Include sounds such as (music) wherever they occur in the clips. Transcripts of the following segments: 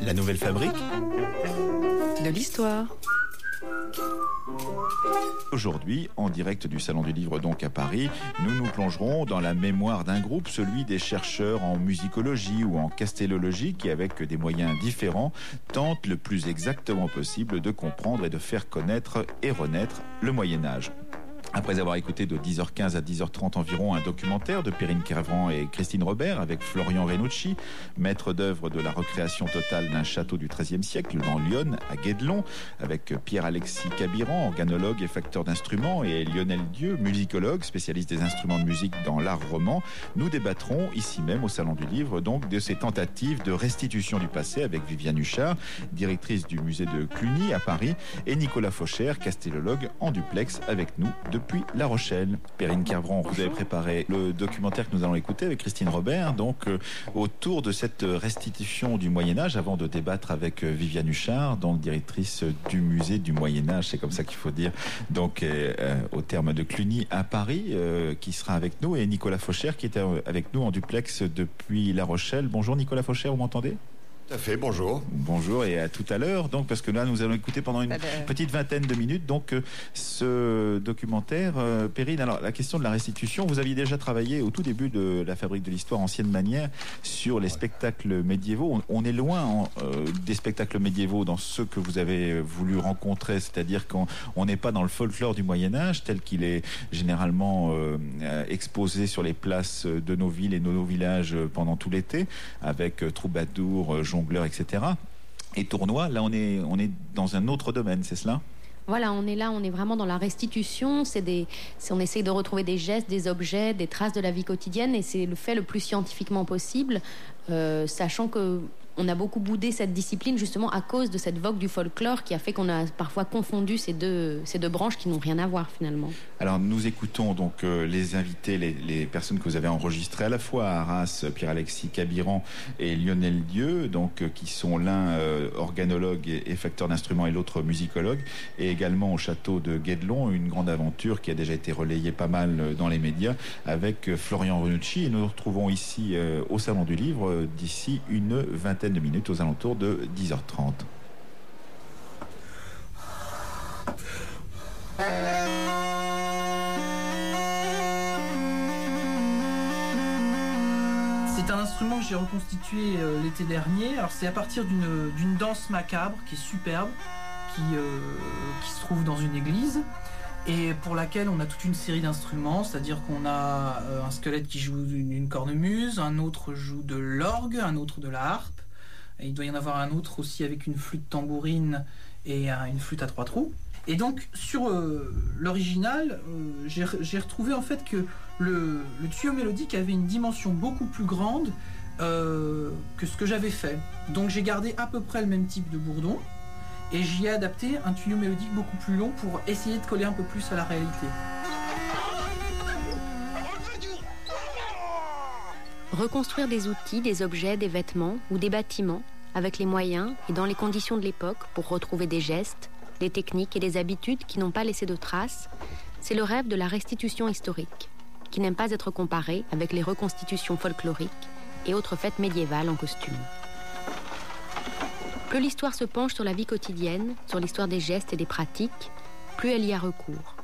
La nouvelle fabrique De l'histoire. Aujourd'hui, en direct du Salon du Livre donc à Paris, nous nous plongerons dans la mémoire d'un groupe, celui des chercheurs en musicologie ou en castellologie qui, avec des moyens différents, tentent le plus exactement possible de comprendre et de faire connaître et renaître le Moyen Âge. Après avoir écouté de 10h15 à 10h30 environ un documentaire de Perrine Kervran et Christine Robert avec Florian Renucci, maître d'œuvre de la recréation totale d'un château du XIIIe siècle dans Lyon, à Guédelon, avec Pierre-Alexis Cabiran, organologue et facteur d'instruments, et Lionel Dieu, musicologue, spécialiste des instruments de musique dans l'art roman, nous débattrons ici même au Salon du Livre donc de ces tentatives de restitution du passé avec Viviane Huchard, directrice du musée de Cluny à Paris, et Nicolas Faucher, castellologue en duplex avec nous depuis La Rochelle. Perrine Kervran, vous avez préparé le documentaire que nous allons écouter avec Christine Robert, donc euh, autour de cette restitution du Moyen Âge, avant de débattre avec euh, Viviane Huchard, donc directrice du musée du Moyen Âge, c'est comme ça qu'il faut dire, donc euh, au terme de Cluny à Paris, qui sera avec nous, et Nicolas Faucher qui était avec nous en duplex depuis La Rochelle. Bonjour Nicolas Faucher, vous m'entendez? Tout à fait, bonjour. Bonjour et à tout à l'heure. Donc, parce que là, nous allons écouter pendant une petite vingtaine de minutes. Donc, euh, ce documentaire, euh, Perrine. Alors, la question de la restitution, vous aviez déjà travaillé au tout début de la fabrique de l'histoire ancienne manière sur les spectacles médiévaux. On, est loin euh, des spectacles médiévaux dans ceux que vous avez voulu rencontrer, c'est-à-dire qu'on n'est pas dans le folklore du Moyen Âge tel qu'il est généralement exposé sur les places de nos villes et de nos villages pendant tout l'été, avec troubadours, jongleurs, etc. Et tournoi, là on est, on est dans un autre domaine, c'est cela? Voilà, on est là, on est vraiment dans la restitution. C'est des, on essaye de retrouver des gestes, des objets, des traces de la vie quotidienne, et c'est le fait le plus scientifiquement possible, euh, sachant que on a beaucoup boudé cette discipline justement à cause de cette vogue du folklore qui a fait qu'on a parfois confondu ces deux, ces deux branches qui n'ont rien à voir finalement. Alors nous écoutons donc euh, les invités, les, personnes que vous avez enregistrées à la fois Arras, Pierre-Alexis Cabiran et Lionel Dieu, donc euh, qui sont l'un euh, organologue et, facteur d'instruments et l'autre musicologue, et également au château de Guédelon, une grande aventure qui a déjà été relayée pas mal dans les médias avec Florian Renucci. Et nous nous retrouvons ici au Salon du Livre d'ici une vingtaine de minutes aux alentours de 10h30. C'est un instrument que j'ai reconstitué euh, l'été dernier. Alors c'est à partir d'une danse macabre qui est superbe, qui, euh, qui se trouve dans une église et pour laquelle on a toute une série d'instruments, c'est-à-dire qu'on a euh, un squelette qui joue une cornemuse, un autre joue de l'orgue, un autre de la harpe, il doit y en avoir un autre aussi avec une flûte tambourine et une flûte à trois trous. Et donc sur euh, l'original, euh, j'ai retrouvé en fait que le, tuyau mélodique avait une dimension beaucoup plus grande euh, que ce que j'avais fait. Donc j'ai gardé à peu près le même type de bourdon et j'y ai adapté un tuyau mélodique beaucoup plus long pour essayer de coller un peu plus à la réalité. Reconstruire des outils, des objets, des vêtements ou des bâtiments avec les moyens et dans les conditions de l'époque pour retrouver des gestes, des techniques et des habitudes qui n'ont pas laissé de traces, c'est le rêve de la restitution historique, qui n'aime pas être comparée avec les reconstitutions folkloriques et autres fêtes médiévales en costume. Plus l'histoire se penche sur la vie quotidienne, sur l'histoire des gestes et des pratiques, plus elle y a recours.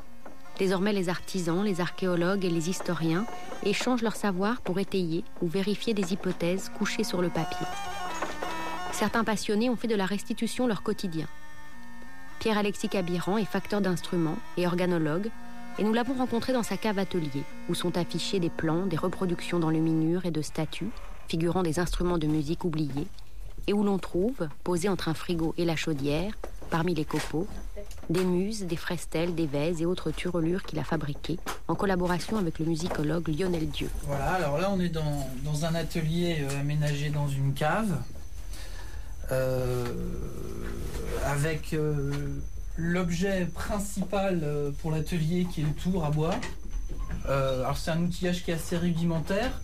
Désormais, les artisans, les archéologues et les historiens échangent leur savoir pour étayer ou vérifier des hypothèses couchées sur le papier. Certains passionnés ont fait de la restitution leur quotidien. Pierre-Alexis Cabiran est facteur d'instruments et organologue, et nous l'avons rencontré dans sa cave atelier, où sont affichés des plans, des reproductions d'enluminures et de statues, figurant des instruments de musique oubliés, et où l'on trouve, posés entre un frigo et la chaudière, parmi les copeaux, des muses, des frestelles, des vaises et autres turelures qu'il a fabriquées en collaboration avec le musicologue Lionel Dieu. Voilà, alors là on est dans, un atelier euh, aménagé dans une cave euh, avec euh, l'objet principal pour l'atelier qui est le tour à bois. alors c'est un outillage qui est assez rudimentaire.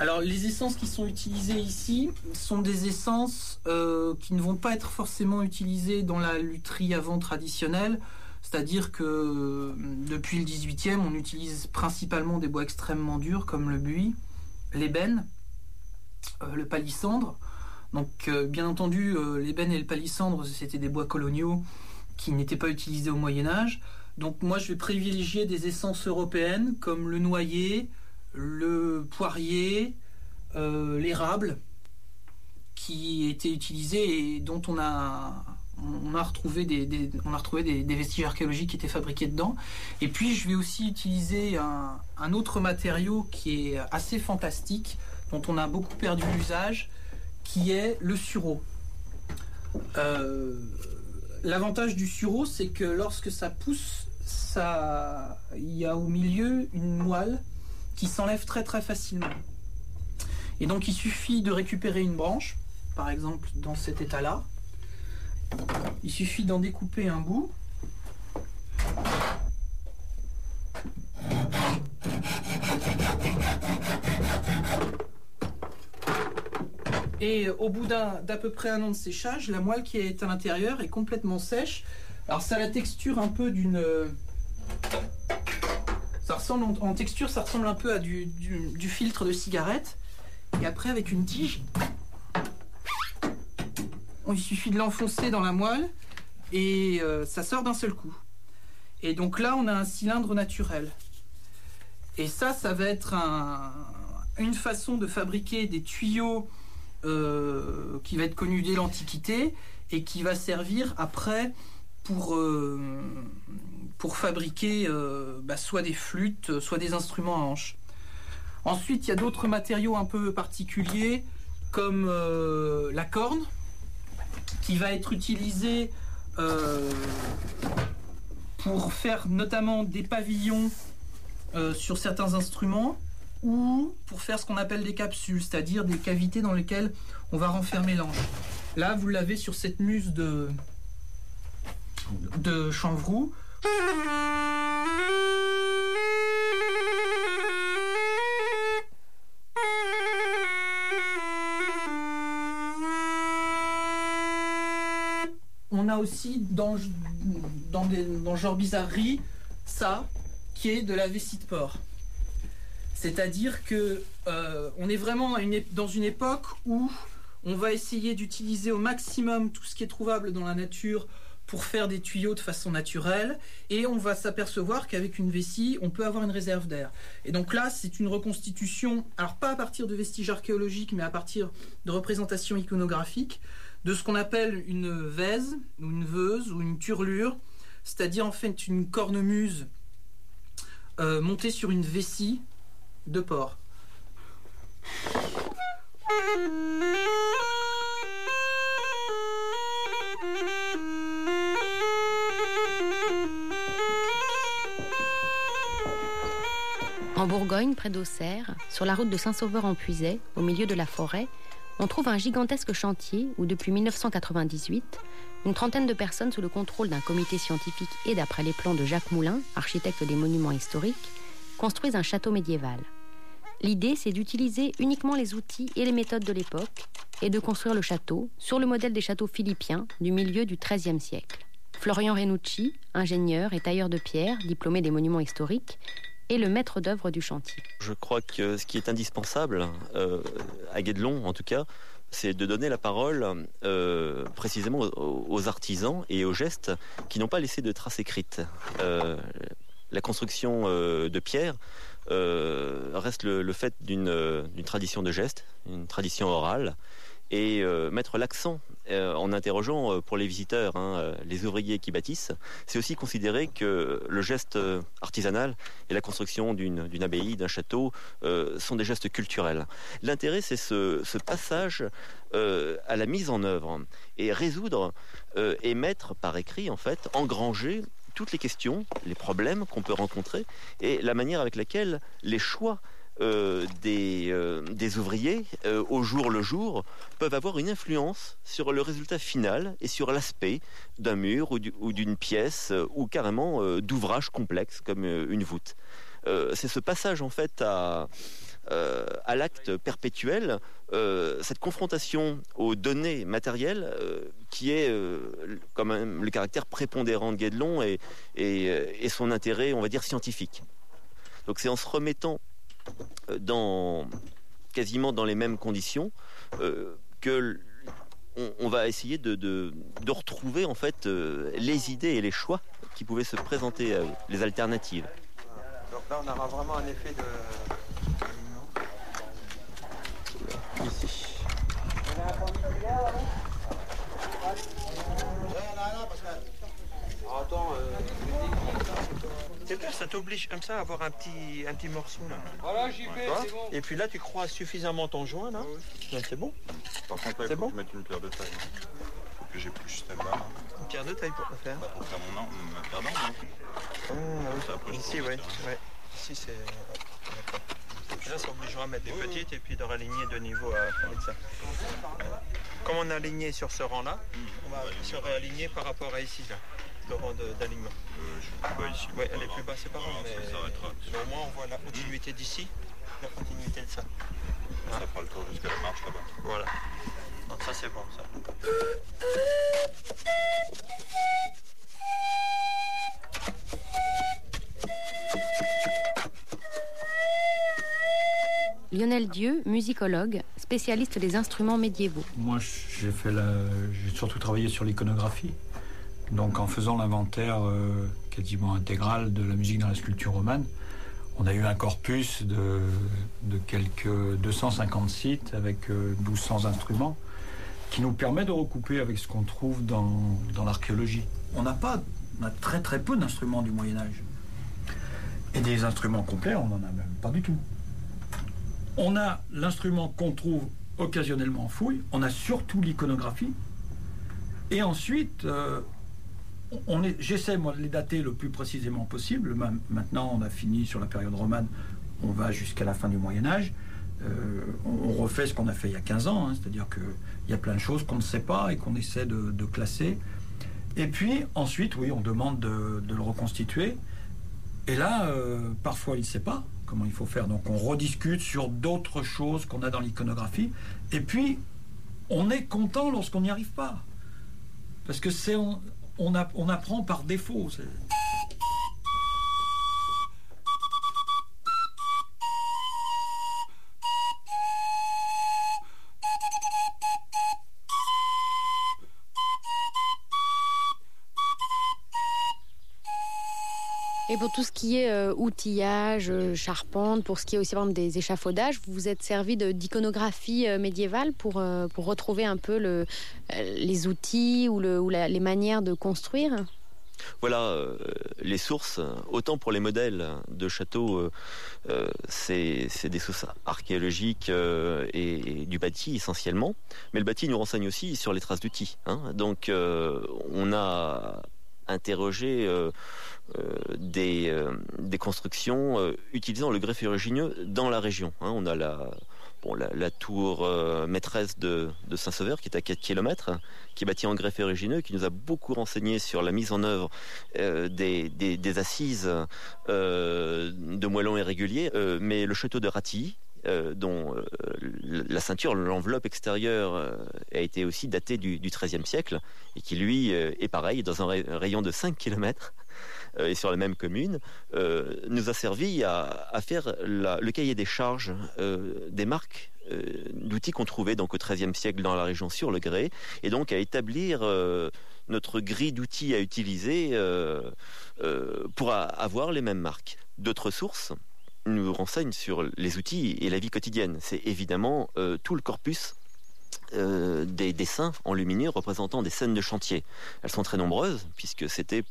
Alors les essences qui sont utilisées ici sont des essences euh, qui ne vont pas être forcément utilisées dans la lutherie avant traditionnelle. C'est-à-dire que euh, depuis le 18e, on utilise principalement des bois extrêmement durs comme le buis, l'ébène, euh, le palissandre. Donc, bien entendu, l'ébène et le palissandre, c'était des bois coloniaux qui n'étaient pas utilisés au Moyen Âge. Donc, moi, je vais privilégier des essences européennes comme le noyer, le poirier, l'érable, qui étaient utilisés et dont on a on retrouvé des, vestiges archéologiques qui étaient fabriqués dedans. Et puis je vais aussi utiliser un, autre matériau qui est assez fantastique, dont on a beaucoup perdu l'usage, qui est le sureau. Euh, l'avantage du sureau, c'est que lorsque ça pousse, ça, il y a au milieu une moelle s'enlève très très facilement. Et donc il suffit de récupérer une branche, par exemple dans cet état-là, il suffit d'en découper un bout. Et au bout d'à peu près un an de séchage, la moelle qui est à l'intérieur est complètement sèche. Alors ça a la texture un peu d'une... Ça ressemble en, texture, ça ressemble un peu à du, filtre de cigarette. Et après avec une tige, il suffit de l'enfoncer dans la moelle et euh, ça sort d'un seul coup. Et donc là, on a un cylindre naturel. Et ça, ça va être une façon de fabriquer des tuyaux euh, qui va être connu dès l'Antiquité et qui va servir après pour, euh, pour fabriquer bah, soit des flûtes, soit des instruments à hanches. Ensuite, il y a d'autres matériaux un peu particuliers comme la corne qui va être utilisé euh, pour faire notamment des pavillons euh, sur certains instruments ou pour faire ce qu'on appelle des capsules, c'est-à-dire des cavités dans lesquelles on va renfermer l'ange. Là, vous l'avez sur cette muse de, de chanvroux. On a aussi dans, dans, le genre bizarrerie ça qui est de la vessie de porc. C'est-à-dire que euh, on est vraiment dans une époque où on va essayer d'utiliser au maximum tout ce qui est trouvable dans la nature pour faire des tuyaux de façon naturelle et on va s'apercevoir qu'avec une vessie, on peut avoir une réserve d'air. Et donc là, c'est une reconstitution, alors pas à partir de vestiges archéologiques, mais à partir de représentations iconographiques de ce qu'on appelle une vaise ou une veuse ou une turlure, c'est-à-dire en fait une cornemuse euh, montée sur une vessie de porc. En Bourgogne, près d'Auxerre, sur la route de Saint-Sauveur-en-Puisaye, au milieu de la forêt, on trouve un gigantesque chantier où, depuis 1998, une trentaine de personnes sous le contrôle d'un comité scientifique et d'après les plans de Jacques Moulin, architecte des monuments historiques, construisent un château médiéval. L'idée, c'est d'utiliser uniquement les outils et les méthodes de l'époque et de construire le château sur le modèle des châteaux philippiens du milieu du XIIIe siècle. Florian Renucci, ingénieur et tailleur de pierre, diplômé des monuments historiques, et le maître d'œuvre du chantier. Je crois que ce qui est indispensable, euh, à Guédelon en tout cas, c'est de donner la parole euh, précisément aux, artisans et aux gestes qui n'ont pas laissé de traces écrites. Euh, la construction de pierre reste le fait d'une tradition de gestes, une tradition orale et mettre l'accent euh, en interrogeant euh, pour les visiteurs, hein, les ouvriers qui bâtissent, c'est aussi considérer que le geste artisanal et la construction d'une abbaye, d'un château, sont des gestes culturels. L'intérêt, c'est ce, ce, passage à la mise en œuvre et résoudre et mettre par écrit, en fait, engranger toutes les questions, les problèmes qu'on peut rencontrer et la manière avec laquelle les choix euh, euh, des, ouvriers euh, au jour le jour peuvent avoir une influence sur le résultat final et sur l'aspect d'un mur ou d'une pièce ou carrément d'ouvrage complexe comme une voûte. C'est ce passage en fait à, à l'acte perpétuel, cette confrontation aux données matérielles qui est quand même le caractère prépondérant de Guédelon et, et, son intérêt, on va dire, scientifique. Donc c'est en se remettant dans quasiment dans les mêmes conditions euh, que on, va essayer de, retrouver en fait les idées et les choix qui pouvaient se présenter à eux, les alternatives. Donc là, on aura vraiment un effet de. Ici. Attends, ça t'oblige comme ça à avoir un petit, un petit morceau là. Voilà, j'y vais, c'est bon. Et puis là, tu crois suffisamment ton joint là. c'est bon. Par contre, là, il faut que je mette une pierre de taille. Il faut que j'épluche celle-là. Une pierre de taille pour le faire bah, Pour faire mon, ma pierre d'angle. Ah, oui. Ici, ouais. ouais. Ici, c'est. Là, c'est obligeant à mettre des petites et puis de raligner de niveau avec ça. Comme on a aligné sur ce rang-là, hmm. on va se réaligner par rapport à ici, là, rang d'alignement. Euh, je suis plus bas ici. Oui, elle est plus bas, c'est pas grave, mais, mais, au moins on voit la continuité d'ici, la continuité de ça. Ça fera le tour jusqu'à la marche là-bas. Voilà. Donc ça c'est bon ça. Lionel Dieu, musicologue, spécialiste des instruments médiévaux. Moi, j'ai fait j'ai surtout travaillé sur l'iconographie. Donc, en faisant l'inventaire euh, quasiment intégral de la musique dans la sculpture romane, on a eu un corpus de, quelques 250 sites avec 1200 euh, instruments qui nous permet de recouper avec ce qu'on trouve dans, dans l'archéologie. On n'a pas, on a très très peu d'instruments du Moyen Âge. Et des instruments complets, on n'en a même pas du tout. On a l'instrument qu'on trouve occasionnellement en fouille, on a surtout l'iconographie, et ensuite, euh, j'essaie moi de les dater le plus précisément possible. Maintenant, on a fini sur la période romane, on va jusqu'à la fin du Moyen Âge. Euh, on, refait ce qu'on a fait il y a 15 ans, hein, c'est-à-dire qu'il y a plein de choses qu'on ne sait pas et qu'on essaie de, classer. Et puis ensuite, oui, on demande de, le reconstituer. Et là, euh, parfois, il ne sait pas comment il faut faire. Donc on rediscute sur d'autres choses qu'on a dans l'iconographie. Et puis, on est content lorsqu'on n'y arrive pas. Parce que c'est on, apprend par défaut. Pour tout ce qui est euh, outillage, euh, charpente, pour ce qui est aussi des échafaudages, vous vous êtes servi d'iconographie euh, médiévale pour, pour retrouver un peu le, les outils ou, le, ou les manières de construire? Voilà les sources, autant pour les modèles de châteaux, c'est des sources archéologiques et, du bâti essentiellement, mais le bâti nous renseigne aussi sur les traces d'outils. Hein. Donc on a interrogé euh, des, euh, des, constructions euh, utilisant le grès ferrugineux dans la région. Hein. on a la, tour maîtresse de, Saint-Sauveur qui est à 4 km, qui est bâtie en grès ferrugineux, qui nous a beaucoup renseigné sur la mise en œuvre des, assises de moellons irréguliers. mais le château de Ratilly, dont la ceinture, l'enveloppe extérieure a été aussi datée du, XIIIe siècle et qui lui est pareil dans un rayon de 5 km euh, et sur la même commune, euh, nous a servi à, faire le cahier des charges euh, des marques d'outils qu'on trouvait donc au XIIIe siècle dans la région sur le grès, et donc à établir notre grille d'outils à utiliser pour avoir les mêmes marques. D'autres sources nous renseignent sur les outils et la vie quotidienne. C'est évidemment tout le corpus des dessins enluminés représentant des scènes de chantier. Elles sont très nombreuses, puisque c'était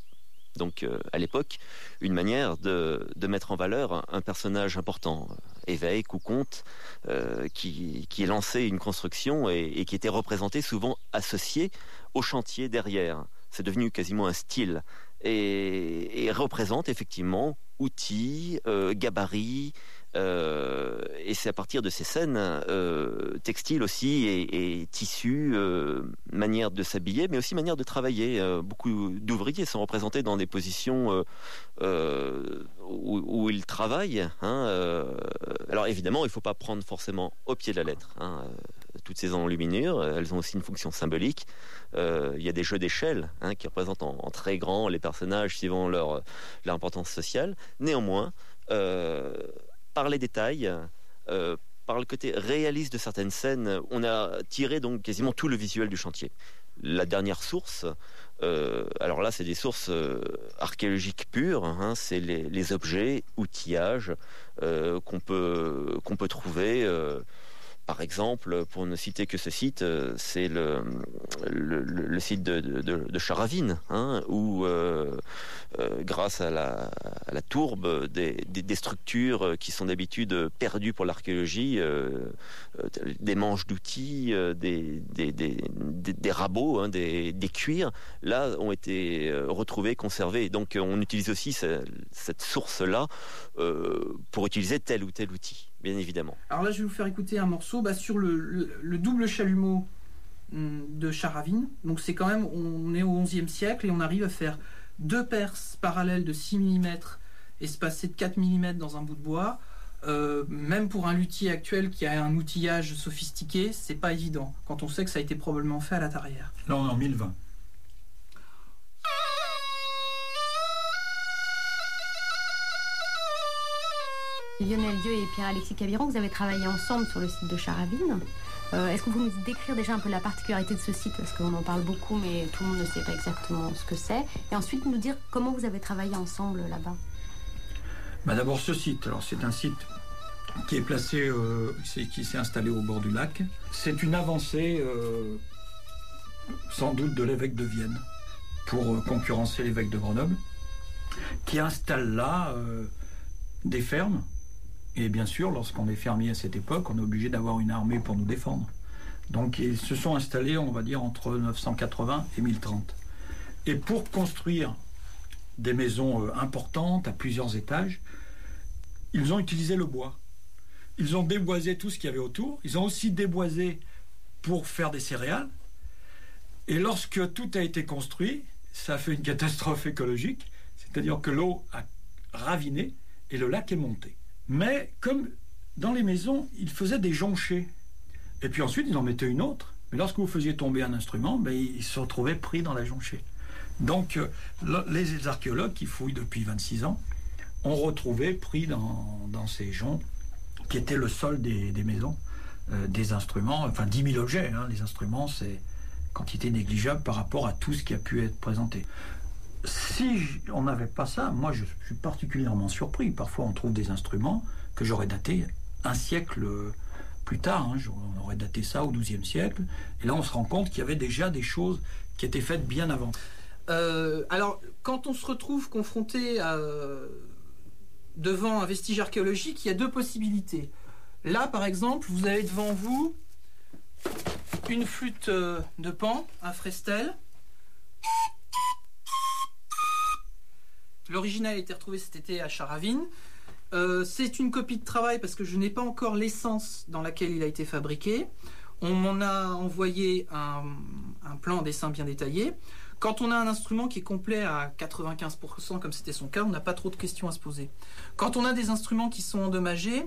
donc euh, à l'époque, une manière de, mettre en valeur un, personnage important, évêque ou comte, euh, qui, qui lançait une construction et, qui était représenté souvent associé au chantier derrière. C'est devenu quasiment un style et, représente effectivement outils, euh, gabarits, et c'est à partir de ces scènes euh, textiles aussi et, tissus, euh, manière de s'habiller, mais aussi manière de travailler. beaucoup d'ouvriers sont représentés dans des positions où, ils travaillent. Hein, alors évidemment, il ne faut pas prendre forcément au pied de la lettre. Hein, toutes ces enluminures, elles ont aussi une fonction symbolique. Il y a des jeux d'échelle hein, qui représentent en, très grand les personnages suivant leur, leur importance sociale. Néanmoins, par les détails, euh, par le côté réaliste de certaines scènes, on a tiré donc quasiment tout le visuel du chantier. La dernière source, euh, alors là, c'est des sources euh, archéologiques pures. Hein, c'est les, objets, outillages qu'on peut qu'on peut trouver par exemple, pour ne citer que ce site, euh, c'est le, site de, Charavine, hein, où, euh, euh, grâce à la, tourbe, des, structures qui sont d'habitude perdues pour l'archéologie, des manches d'outils, des, rabots, hein, des, cuirs, là, ont été retrouvés, conservés. Donc, on utilise aussi cette source-là pour utiliser tel ou tel outil bien évidemment. Alors là, je vais vous faire écouter un morceau bah, sur le, double chalumeau hum, de Charavine. Donc c'est quand même, on est au XIe siècle et on arrive à faire deux perces parallèles de 6 mm espacées de 4 mm dans un bout de bois. Euh, même pour un luthier actuel qui a un outillage sophistiqué, c'est pas évident quand on sait que ça a été probablement fait à la tarière. Là, on est en 1020. Lionel Dieu et Pierre-Alexis Caviron, vous avez travaillé ensemble sur le site de Charavine. Euh, est-ce que vous nous décrire déjà un peu la particularité de ce site? Parce qu'on en parle beaucoup, mais tout le monde ne sait pas exactement ce que c'est. Et ensuite, nous dire comment vous avez travaillé ensemble là-bas. Bah D'abord, ce site. Alors, c'est un site qui est placé, euh, qui s'est installé au bord du lac. C'est une avancée, euh, sans doute, de l'évêque de Vienne pour concurrencer l'évêque de Grenoble, qui installe là des fermes et bien sûr, lorsqu'on est fermier à cette époque, on est obligé d'avoir une armée pour nous défendre. Donc ils se sont installés, on va dire, entre 980 et 1030. Et pour construire des maisons euh, importantes à plusieurs étages, ils ont utilisé le bois. Ils ont déboisé tout ce qu'il y avait autour. Ils ont aussi déboisé pour faire des céréales. Et lorsque tout a été construit, ça a fait une (laughs) catastrophe écologique, c'est-à-dire que l'eau a raviné et le lac est monté. Mais comme dans les maisons, ils faisaient des jonchées. Et puis ensuite, ils en mettaient une autre. Mais lorsque vous faisiez tomber un instrument, ben, il se retrouvait pris dans la jonchée. Donc, euh, les archéologues qui fouillent depuis 26 ans ont retrouvé pris dans, ces joncs, qui étaient le sol des, maisons, euh, des instruments, enfin 10 000 objets. Hein. Les instruments, c'est quantité négligeable par rapport à tout ce qui a pu être présenté si on n'avait pas ça, moi je suis particulièrement surpris. Parfois on trouve des instruments que j'aurais datés un siècle plus tard. Hein. On aurait daté ça au XIIe siècle. Et là on se rend compte qu'il y avait déjà des choses qui étaient faites bien avant. Euh, alors quand on se retrouve confronté devant un vestige archéologique, il y a deux possibilités. Là par exemple, vous avez devant vous une flûte euh, de pan, un frestel L'original a été retrouvé cet été à Charavine. Euh, c'est une copie de travail parce que je n'ai pas encore l'essence dans laquelle il a été fabriqué. On m'en a envoyé un, plan, un dessin bien détaillé. Quand on a un instrument qui est complet à 95%, comme c'était son cas, on n'a pas trop de questions à se poser. Quand on a des instruments qui sont endommagés,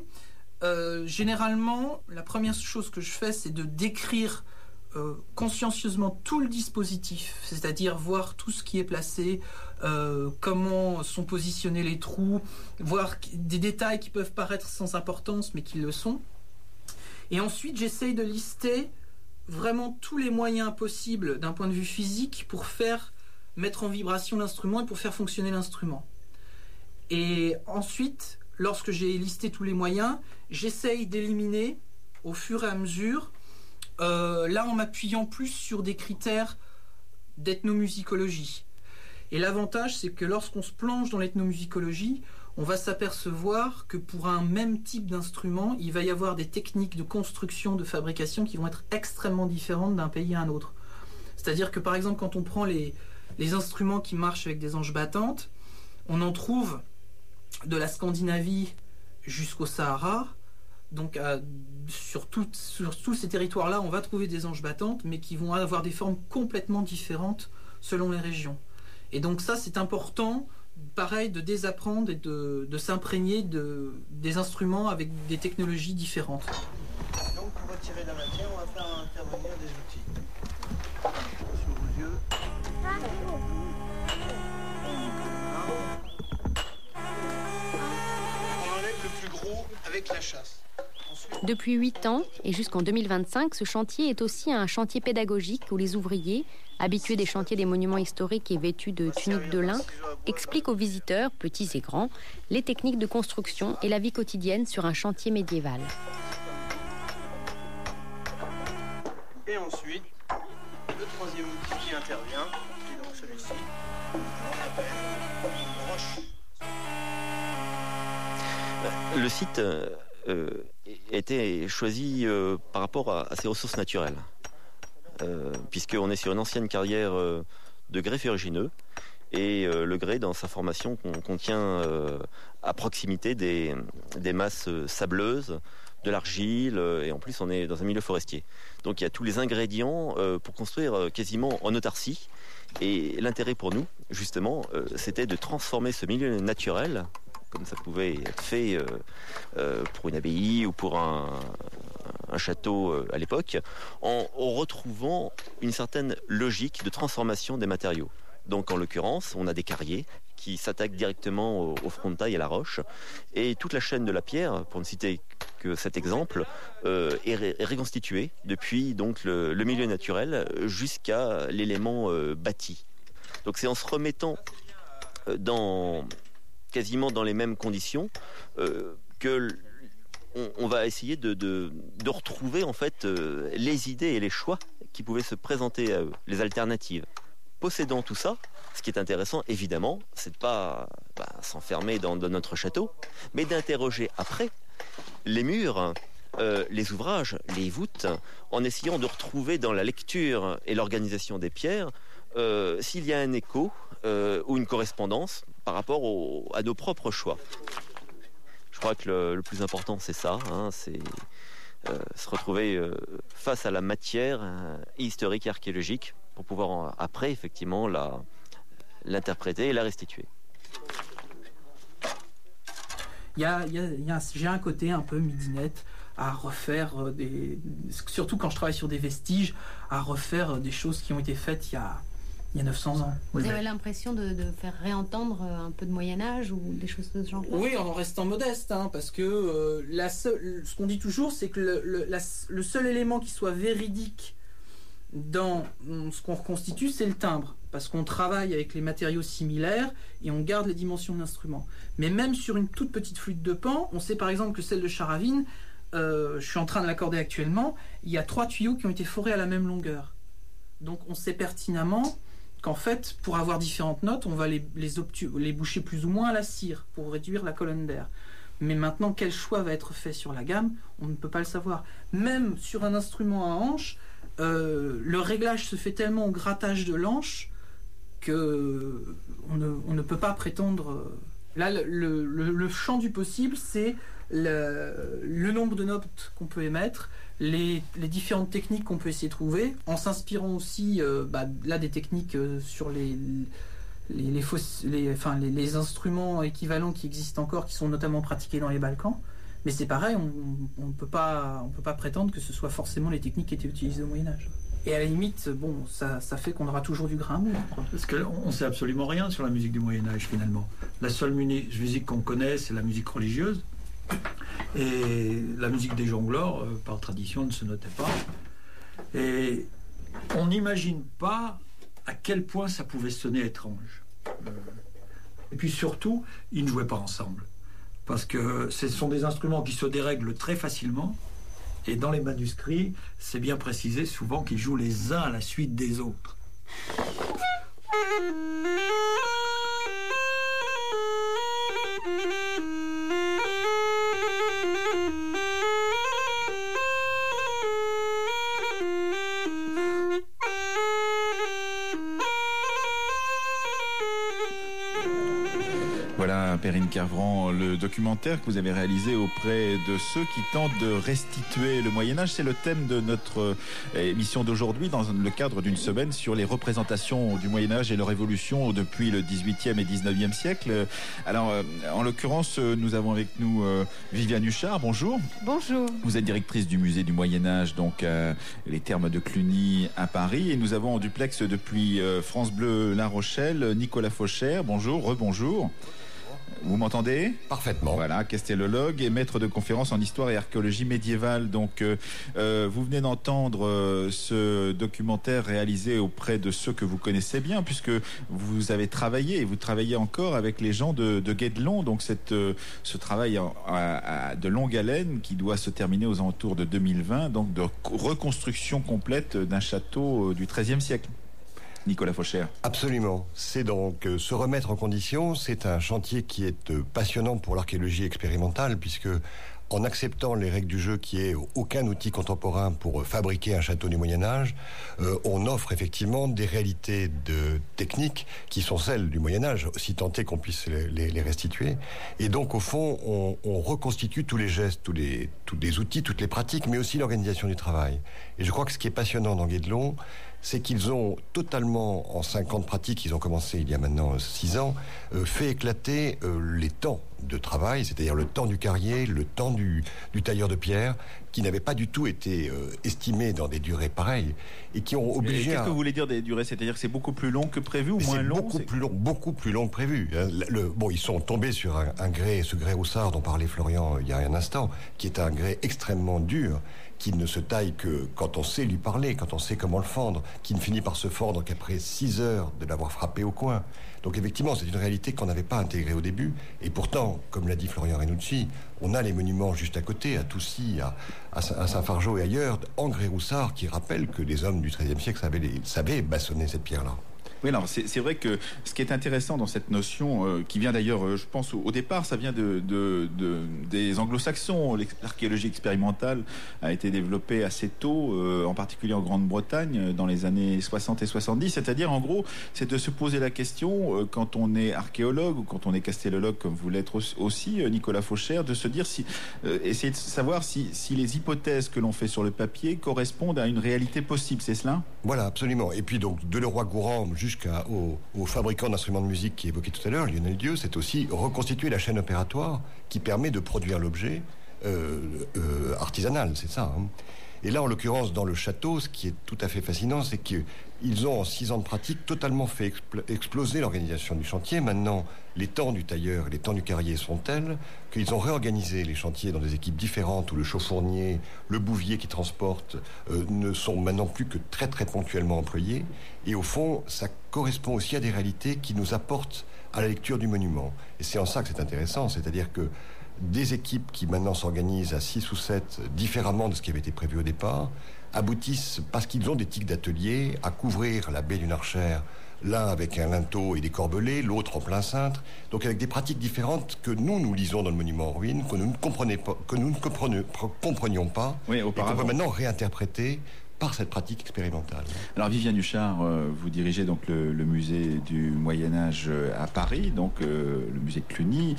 euh, généralement, la première chose que je fais, c'est de décrire euh, consciencieusement tout le dispositif, c'est-à-dire voir tout ce qui est placé, euh, comment sont positionnés les trous, voir des détails qui peuvent paraître sans importance mais qui le sont. Et ensuite, j'essaye de lister vraiment tous les moyens possibles d'un point de vue physique pour faire mettre en vibration l'instrument et pour faire fonctionner l'instrument. Et ensuite, lorsque j'ai listé tous les moyens, j'essaye d'éliminer au fur et à mesure euh, là en m'appuyant plus sur des critères d'ethnomusicologie. Et l'avantage, c'est que lorsqu'on se plonge dans l'ethnomusicologie, on va s'apercevoir que pour un même type d'instrument, il va y avoir des techniques de construction, de fabrication qui vont être extrêmement différentes d'un pays à un autre. C'est-à-dire que par exemple, quand on prend les, les instruments qui marchent avec des anges battantes, on en trouve de la Scandinavie jusqu'au Sahara, donc sur, sur tous ces territoires-là, on va trouver des anges battantes, mais qui vont avoir des formes complètement différentes selon les régions. Et donc ça, c'est important, pareil, de désapprendre et de, s'imprégner de, des instruments avec des technologies différentes. Donc on va tirer la matière, on va faire intervenir des outils. Sur vos yeux. On enlève le plus gros avec la chasse. Depuis 8 ans et jusqu'en 2025, ce chantier est aussi un chantier pédagogique où les ouvriers, habitués des chantiers des monuments historiques et vêtus de tuniques de lin, expliquent aux visiteurs, petits et grands, les techniques de construction et la vie quotidienne sur un chantier médiéval. Et ensuite, le troisième outil qui intervient, c'est donc celui-ci, on appelle une broche. Le site euh, été choisi euh, par rapport à, ses ressources naturelles, euh, puisqu'on est sur une ancienne carrière de grès ferrugineux, et le grès, dans sa formation, con- contient à proximité des, masses sableuses, de l'argile, et en plus on est dans un milieu forestier. Donc il y a tous les ingrédients pour construire quasiment en autarcie, et l'intérêt pour nous, justement, c'était de transformer ce milieu naturel comme ça pouvait être fait euh, euh, pour une abbaye ou pour un, château euh, à l'époque, en, en retrouvant une certaine logique de transformation des matériaux. Donc en l'occurrence, on a des carriers qui s'attaquent directement au, au frontail et à la roche, et toute la chaîne de la pierre, pour ne citer que cet exemple, est, ré- depuis donc le, milieu naturel jusqu'à l'élément bâti. Donc c'est en se remettant dans quasiment dans les mêmes conditions euh, que on, va essayer de, retrouver en fait euh, les idées et les choix qui pouvaient se présenter à eux, les alternatives. Possédant tout ça, ce qui est intéressant évidemment, c'est de pas bah, s'enfermer dans, dans notre château, mais d'interroger après les murs, euh, les ouvrages, les voûtes, en essayant de retrouver dans la lecture et l'organisation des pierres euh, s'il y a un écho euh, ou une correspondance par rapport à nos propres choix. Je crois que le, plus important, c'est ça, hein, c'est euh, se retrouver face à la matière historique et archéologique pour pouvoir après, effectivement, l'interpréter et la restituer. Y a, j'ai un côté un peu midinette à refaire. Surtout quand je travaille sur des vestiges, à refaire des choses qui ont été faites il y a, il y a 900 ans. Vous avez l'impression de, de faire réentendre euh, un peu de Moyen-Âge ou des choses de ce genre Oui, en restant modeste, hein, parce que euh, la seule- ce qu'on dit toujours, c'est que le, le- la- le seul élément qui soit véridique dans hum, ce qu'on reconstitue, c'est le timbre, parce qu'on travaille avec les matériaux similaires et on garde les dimensions de l'instrument. Mais même sur une toute petite flûte de pan, on sait par exemple que celle de Charavine, euh, je suis en train de l'accorder actuellement, il y a trois tuyaux qui ont été forés à la même longueur. Donc on sait pertinemment qu'en fait, pour avoir différentes notes, on va les, boucher plus ou moins à la cire pour réduire la colonne d'air. Mais maintenant, quel choix va être fait sur la gamme, on ne peut pas le savoir. Même sur un instrument à hanche, euh, le réglage se fait tellement au grattage de l'anche que on ne, peut pas prétendre. euh, Là, le, champ du possible, c'est le nombre de notes qu'on peut émettre, les, différentes techniques qu'on peut essayer de trouver, en s'inspirant aussi euh, bah, là des techniques euh, sur les, les, instruments équivalents qui existent encore, qui sont notamment pratiqués dans les Balkans. Mais c'est pareil, on ne peut, pas- peut pas prétendre que ce soit forcément les techniques qui étaient utilisées au Moyen-Âge. Et à la limite, bon, ça, ça fait qu'on aura toujours du grain à moudre. Parce qu'on ne sait absolument rien sur la musique du Moyen Âge finalement. La seule musique qu'on connaît, c'est la musique religieuse. Et la musique des jongleurs, euh, par tradition, ne se notait pas. Et on n'imagine pas à quel point ça pouvait sonner étrange. Euh, Et puis surtout, ils ne jouaient pas ensemble. Parce que ce sont des instruments qui se dérèglent très facilement. Et dans les manuscrits, c'est bien précisé souvent qu'ils jouent les uns à la suite des autres. Perrine Carvran, le documentaire que vous avez réalisé auprès de ceux qui tentent de restituer le Moyen-Âge. C'est le thème de notre euh, émission d'aujourd'hui dans le cadre d'une semaine sur les représentations du Moyen-Âge et leur évolution depuis le 18e et 19e siècle. Alors, euh, en l'occurrence, euh, nous avons avec nous Viviane Huchard. Bonjour. Bonjour. Vous êtes directrice du musée du Moyen Âge, donc euh, les Thermes de Cluny à Paris, et nous avons en duplex depuis France Bleu La Rochelle Nicolas Fauchère. Bonjour, rebonjour. Vous m'entendez Parfaitement. Voilà, castellologue et maître de conférence en histoire et archéologie médiévale. Donc, euh, euh, vous venez d'entendre euh, ce documentaire réalisé auprès de ceux que vous connaissez bien, puisque vous avez travaillé et vous travaillez encore avec les gens de, de Guédelon. Donc, cette, ce travail de longue haleine qui doit se terminer aux alentours de 2020, donc de reconstruction complète d'un château du XIIIe siècle. Nicolas Faucher. Absolument. C'est donc euh, se remettre en condition. C'est un chantier qui est euh, passionnant pour l'archéologie expérimentale, puisque en acceptant les règles du jeu qui est aucun outil contemporain pour euh, fabriquer un château du Moyen Âge, on offre effectivement des réalités de techniques qui sont celles du Moyen Âge, si tant est qu'on puisse les, restituer. Et donc au fond, on, reconstitue tous les gestes, tous les, tous les outils, toutes les pratiques, mais aussi l'organisation du travail. Et je crois que ce qui est passionnant dans Guédelon, c'est qu'ils ont totalement, en cinq ans de pratique, ils ont commencé il y a maintenant six ans, euh, fait éclater euh, les temps de travail, c'est-à-dire le temps du carrier, le temps du, tailleur de pierre, qui n'avaient pas du tout été euh, estimés dans des durées pareilles et qui ont obligé. Qu'est-ce que vous voulez dire des durées? C'est-à-dire que c'est beaucoup plus long que prévu ou moins long? Beaucoup plus long, beaucoup plus long que prévu. Hein. Le, bon, ils sont tombés sur un, un grès, ce grès Roussard dont parlait Florian il y a un instant, qui est un grès extrêmement dur qui ne se taille que quand on sait lui parler, quand on sait comment le fendre, qui ne finit par se fendre qu'après six heures de l'avoir frappé au coin. Donc effectivement, c'est une réalité qu'on n'avait pas intégrée au début. Et pourtant, comme l'a dit Florian Renucci, on a les monuments juste à côté, à Toussy, à, Saint-Fargeau et ailleurs, en Grès-Roussard, qui rappellent que les hommes du XIIIe siècle savaient, savaient bassonner cette pierre-là. Oui, alors c'est vrai que ce qui est intéressant dans cette notion, euh, qui vient d'ailleurs, euh, je pense, au, départ, ça vient de, des anglo-saxons. L'archéologie expérimentale a été développée assez tôt, euh, en particulier en Grande-Bretagne, dans les années 60 et 70. C'est-à-dire, en gros, c'est de se poser la question, quand on est archéologue ou quand on est castellologue, comme vous l'êtes aussi, Nicolas Faucher, de se dire si, essayer de savoir si, si les hypothèses que l'on fait sur le papier correspondent à une réalité possible. C'est cela? Voilà, absolument. Et puis donc, de Leroy-Gourand jusqu'au au fabricant d'instruments de musique qui évoquait tout à l'heure, Lionel Dieu, c'est aussi reconstituer la chaîne opératoire qui permet de produire l'objet euh, euh, artisanal, c'est ça. Hein. Et là, en l'occurrence, dans le château, ce qui est tout à fait fascinant, c'est qu'ils ont, en six ans de pratique, totalement fait exploser l'organisation du chantier. Maintenant, les temps du tailleur et les temps du carrier sont tels qu'ils ont réorganisé les chantiers dans des équipes différentes où le chauffournier, le bouvier qui transporte euh, ne sont maintenant plus que très très ponctuellement employés. Et au fond, ça correspond aussi à des réalités qui nous apportent à la lecture du monument. Et c'est en ça que c'est intéressant, c'est-à-dire que des équipes qui maintenant s'organisent à 6 ou 7 différemment de ce qui avait été prévu au départ, aboutissent, parce qu'ils ont des tics d'atelier, à couvrir la baie du Narchère, l'un avec un linteau et des corbelets, l'autre en plein cintre, donc avec des pratiques différentes que nous, nous lisons dans le monument en ruine, que nous ne, comprenons pas, que nous ne comprenions pas, et qu'on peut maintenant réinterpréter par cette pratique expérimentale. Alors Viviane Huchard, euh, vous dirigez donc le, musée du Moyen Âge euh, à Paris, donc euh, le musée de Cluny.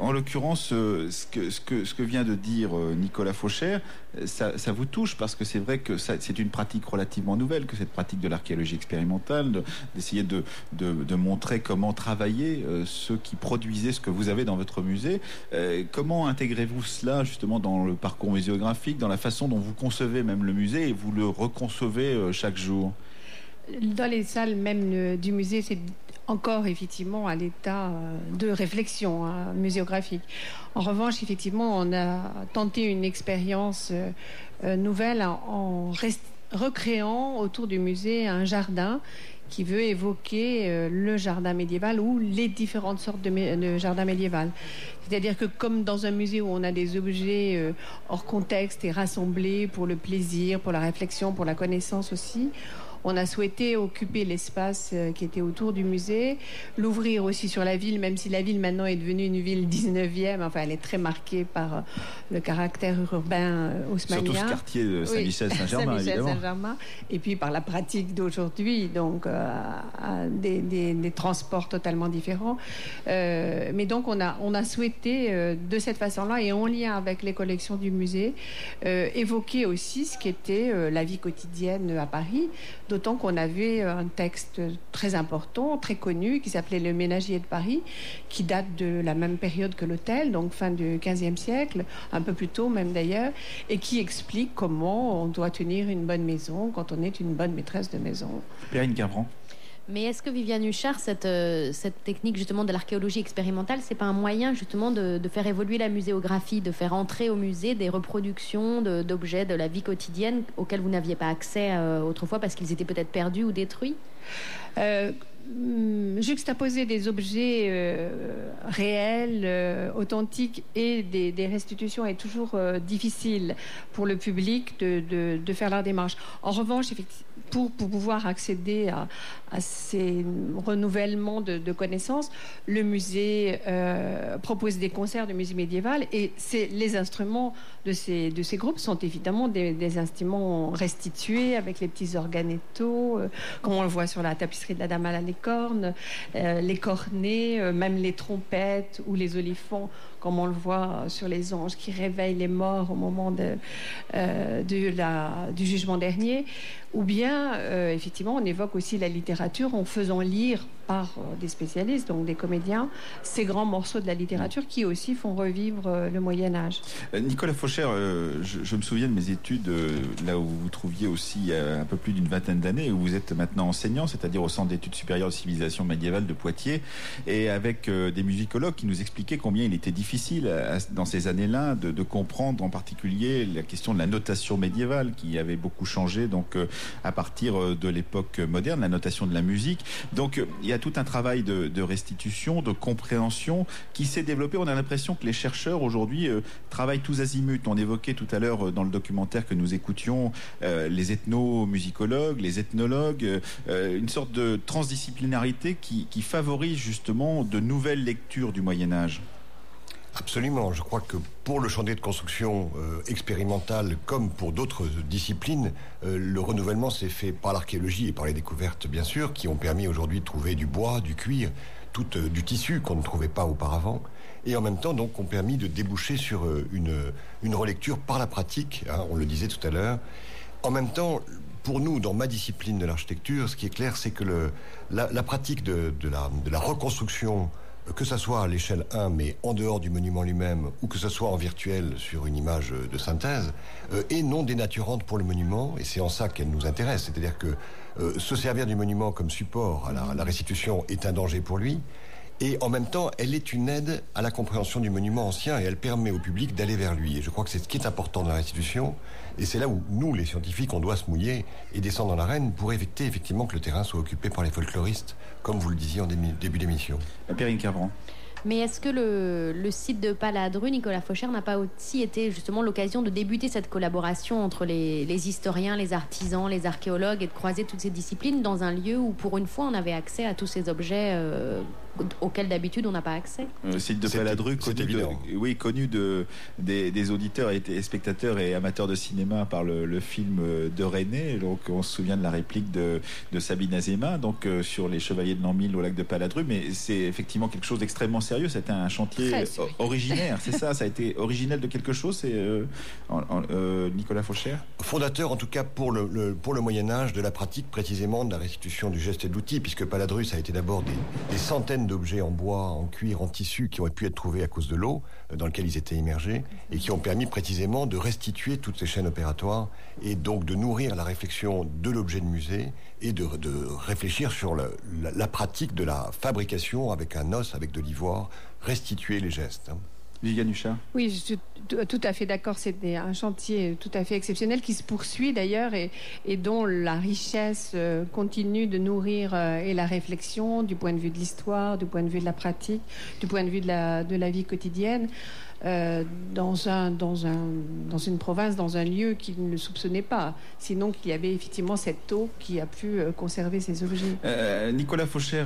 en l'occurrence, ce que, ce, que, ce que vient de dire Nicolas Faucher, ça, vous touche parce que c'est vrai que c'est une pratique relativement nouvelle que cette pratique de l'archéologie expérimentale, d'essayer de, montrer comment travailler ceux qui produisaient ce que vous avez dans votre musée. comment intégrez-vous cela justement dans le parcours muséographique, dans la façon dont vous concevez même le musée vous le reconcevez euh, chaque jour? Dans les salles même du musée, c'est encore effectivement à l'état euh, de réflexion hein, muséographique. En revanche, effectivement, on a tenté une expérience euh, nouvelle en, recréant autour du musée un jardin qui veut évoquer le jardin médiéval ou les différentes sortes de, de jardin médiéval. C'est-à-dire que comme dans un musée où on a des objets euh, hors contexte et rassemblés pour le plaisir, pour la réflexion, pour la connaissance aussi, on a souhaité occuper l'espace euh, qui était autour du musée, l'ouvrir aussi sur la ville, même si la ville maintenant est devenue une ville 19e, enfin elle est très marquée par euh, le caractère urbain haussmannien. Surtout ce quartier de Saint-Michel-Saint-Germain, Saint et puis par la pratique d'aujourd'hui, donc des, transports totalement différents. mais donc on a, on a souhaité de cette façon-là et en lien avec les collections du musée, évoquer aussi ce qu'était la vie quotidienne à Paris, d'autant qu'on avait un texte très important, très connu, qui s'appelait Le Ménagier de Paris, qui date de la même période que l'hôtel, donc fin du XVe siècle, un peu plus tôt même d'ailleurs, et qui explique comment on doit tenir une bonne maison quand on est une bonne maîtresse de maison. Mais est-ce que Viviane Huchard, cette, euh, cette technique justement de l'archéologie expérimentale, c'est pas un moyen justement de, faire évoluer la muséographie, de faire entrer au musée des reproductions d'objets de, la vie quotidienne auxquels vous n'aviez pas accès euh, autrefois parce qu'ils étaient peut-être perdus ou détruits? Euh, juxtaposer des objets euh, réels, euh, authentiques et des, restitutions est toujours euh, difficile pour le public de, faire la démarche. En revanche, pour, pouvoir accéder à, ces renouvellements de, connaissances, le musée propose des concerts de musique médiévale et les instruments de ces, groupes sont évidemment des, des instruments restitués avec les petits organettos, comme on le voit sur la tapisserie de la Dame à la cornes, euh, les cornets, euh, même les trompettes ou les olifants, comme on le voit sur les anges qui réveillent les morts au moment de, euh, du jugement dernier. Ou bien, effectivement, on évoque aussi la littérature en faisant lire par des spécialistes, donc des comédiens, ces grands morceaux de la littérature qui aussi font revivre le Moyen Âge. Nicolas Faucher, je, me souviens de mes études là où vous vous trouviez aussi un peu plus d'une vingtaine d'années, où vous êtes maintenant enseignant, c'est-à-dire au Centre d'études supérieures civilisation médiévale de Poitiers, et avec euh, des musicologues qui nous expliquaient combien il était difficile dans ces années-là de, comprendre en particulier la question de la notation médiévale qui avait beaucoup changé donc euh, à partir euh, de l'époque moderne, la notation de la musique. Donc il y a tout un travail de, restitution, de compréhension qui s'est développé. On a l'impression que les chercheurs aujourd'hui travaillent tous azimuts. On évoquait tout à l'heure dans le documentaire que nous écoutions les ethnomusicologues, les ethnologues, une sorte de transdisciplinarité qui, favorise justement de nouvelles lectures du Moyen Âge Absolument. Je crois que pour le chantier de construction euh, expérimentale, comme pour d'autres disciplines, euh, le renouvellement s'est fait par l'archéologie et par les découvertes, bien sûr, qui ont permis aujourd'hui de trouver du bois, du cuir, tout euh, du tissu qu'on ne trouvait pas auparavant. Et en même temps, donc, ont permis de déboucher sur une, une relecture par la pratique, hein, on le disait tout à l'heure. En même temps, pour nous, dans ma discipline de l'architecture, ce qui est clair, c'est que la, pratique de, la, reconstruction, que ce soit à l'échelle 1, mais en dehors du monument lui-même, ou que ce soit en virtuel sur une image de synthèse, euh, est non dénaturante pour le monument, et c'est en ça qu'elle nous intéresse. C'est-à-dire que euh, se servir du monument comme support à la restitution est un danger pour lui, et en même temps, elle est une aide à la compréhension du monument ancien et elle permet au public d'aller vers lui. Et je crois que c'est ce qui est important dans la restitution. Et c'est là où nous, les scientifiques, on doit se mouiller et descendre dans l'arène pour éviter effectivement que le terrain soit occupé par les folkloristes, comme vous le disiez en début d'émission. Perrine Cavran. Mais est-ce que le, site de Paladru, Nicolas Faucher, n'a pas aussi été justement l'occasion de débuter cette collaboration entre les, historiens, les artisans, les archéologues et de croiser toutes ces disciplines dans un lieu où, pour une fois, on avait accès à tous ces objets euh, auxquels d'habitude on n'a pas accès Le euh, site de Paladru, connu, de, oui, connu de, des, auditeurs et, spectateurs et amateurs de cinéma par le, film de René. Donc on se souvient de la réplique de, Sabine Azema donc, euh, sur les chevaliers de l'an au lac de Paladru. Mais c'est effectivement quelque chose d'extrêmement sérieux. C'était un chantier originaire, c'est ça? Ça a été originel de quelque chose C'est euh, euh, Nicolas Faucher? Fondateur, en tout cas, pour le, pour le Moyen-Âge, de la pratique précisément de la restitution du geste et de l'outil, puisque Paladru, ça a été d'abord des, centaines d'objets en bois, en cuir, en tissu qui auraient pu être trouvés à cause de l'eau euh, dans laquelle ils étaient immergés et qui ont permis précisément de restituer toutes ces chaînes opératoires et donc de nourrir la réflexion de l'objet de musée et de, réfléchir sur la, pratique de la fabrication avec un os, avec de l'ivoire, restituer les gestes. Oui, je suis tout à fait d'accord. C'était un chantier tout à fait exceptionnel qui se poursuit d'ailleurs et, dont la richesse euh, continue de nourrir euh, et la réflexion du point de vue de l'histoire, du point de vue de la pratique, du point de vue de la vie quotidienne. Euh, dans, un, dans, un, dans une province, dans un lieu qu'il ne soupçonnait pas. Sinon qu'il y avait effectivement cette eau qui a pu euh, conserver ces objets. Euh, Nicolas Faucher,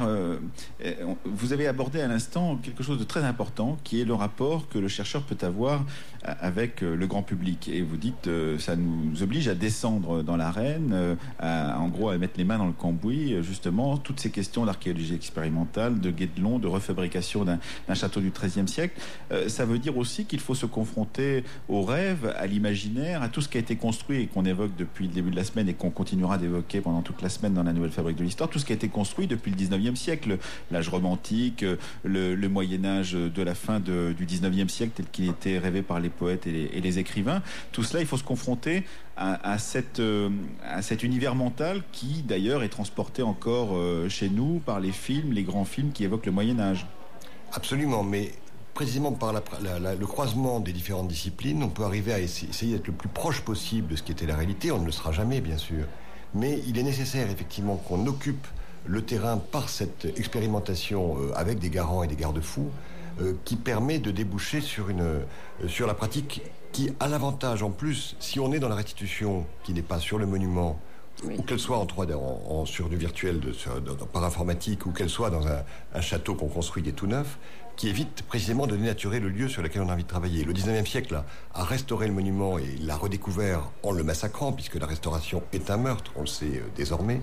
vous avez abordé à l'instant quelque chose de très important qui est le rapport que le chercheur peut avoir avec le grand public. Et vous dites, ça nous oblige à descendre dans l'arène, en gros à mettre les mains dans le cambouis, justement, toutes ces questions d'archéologie expérimentale, de guédelon, de refabrication d'un château du XIIIe siècle. ça veut dire aussi qu'il faut se confronter au rêve, à l'imaginaire, à tout ce qui a été construit et qu'on évoque depuis le début de la semaine et qu'on continuera d'évoquer pendant toute la semaine dans la Nouvelle Fabrique de l'Histoire, tout ce qui a été construit depuis le 19e siècle, l'âge romantique, le, Moyen Âge de la fin du 19e siècle tel qu'il était rêvé par les poètes et les, écrivains. Tout cela, il faut se confronter à, cette, euh, à cet univers mental qui d'ailleurs est transporté encore euh, chez nous par les films, les grands films qui évoquent le Moyen Âge. Absolument, mais précisément par le croisement des différentes disciplines, on peut arriver à essayer d'être le plus proche possible de ce qui était la réalité. On ne le sera jamais, bien sûr. Mais il est nécessaire, effectivement, qu'on occupe le terrain par cette expérimentation euh, avec des garants et des garde-fous euh, qui permet de déboucher euh, sur la pratique qui a l'avantage, en plus, si on est dans la restitution qui n'est pas sur le monument, ou qu'elle soit en 3D, en, sur du virtuel, de, par informatique, ou qu'elle soit dans un, un château qu'on construit est tout neuf, qui évite précisément de dénaturer le lieu sur lequel on a envie de travailler. Le 19e siècle a restauré le monument et l'a redécouvert en le massacrant, puisque la restauration est un meurtre, on le sait euh, désormais.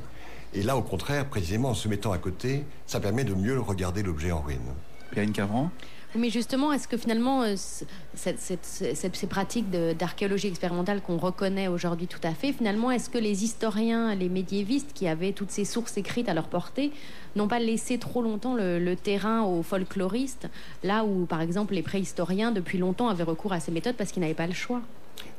Et là, au contraire, précisément en se mettant à côté, ça permet de mieux regarder l'objet en ruine. Perrine Cavran? Mais justement, est-ce que finalement, euh, ces pratiques d'archéologie expérimentale qu'on reconnaît aujourd'hui tout à fait, finalement, est-ce que les historiens, les médiévistes qui avaient toutes ces sources écrites à leur portée, n'ont pas laissé trop longtemps le, terrain aux folkloristes, là où, par exemple, les préhistoriens, depuis longtemps, avaient recours à ces méthodes parce qu'ils n'avaient pas le choix?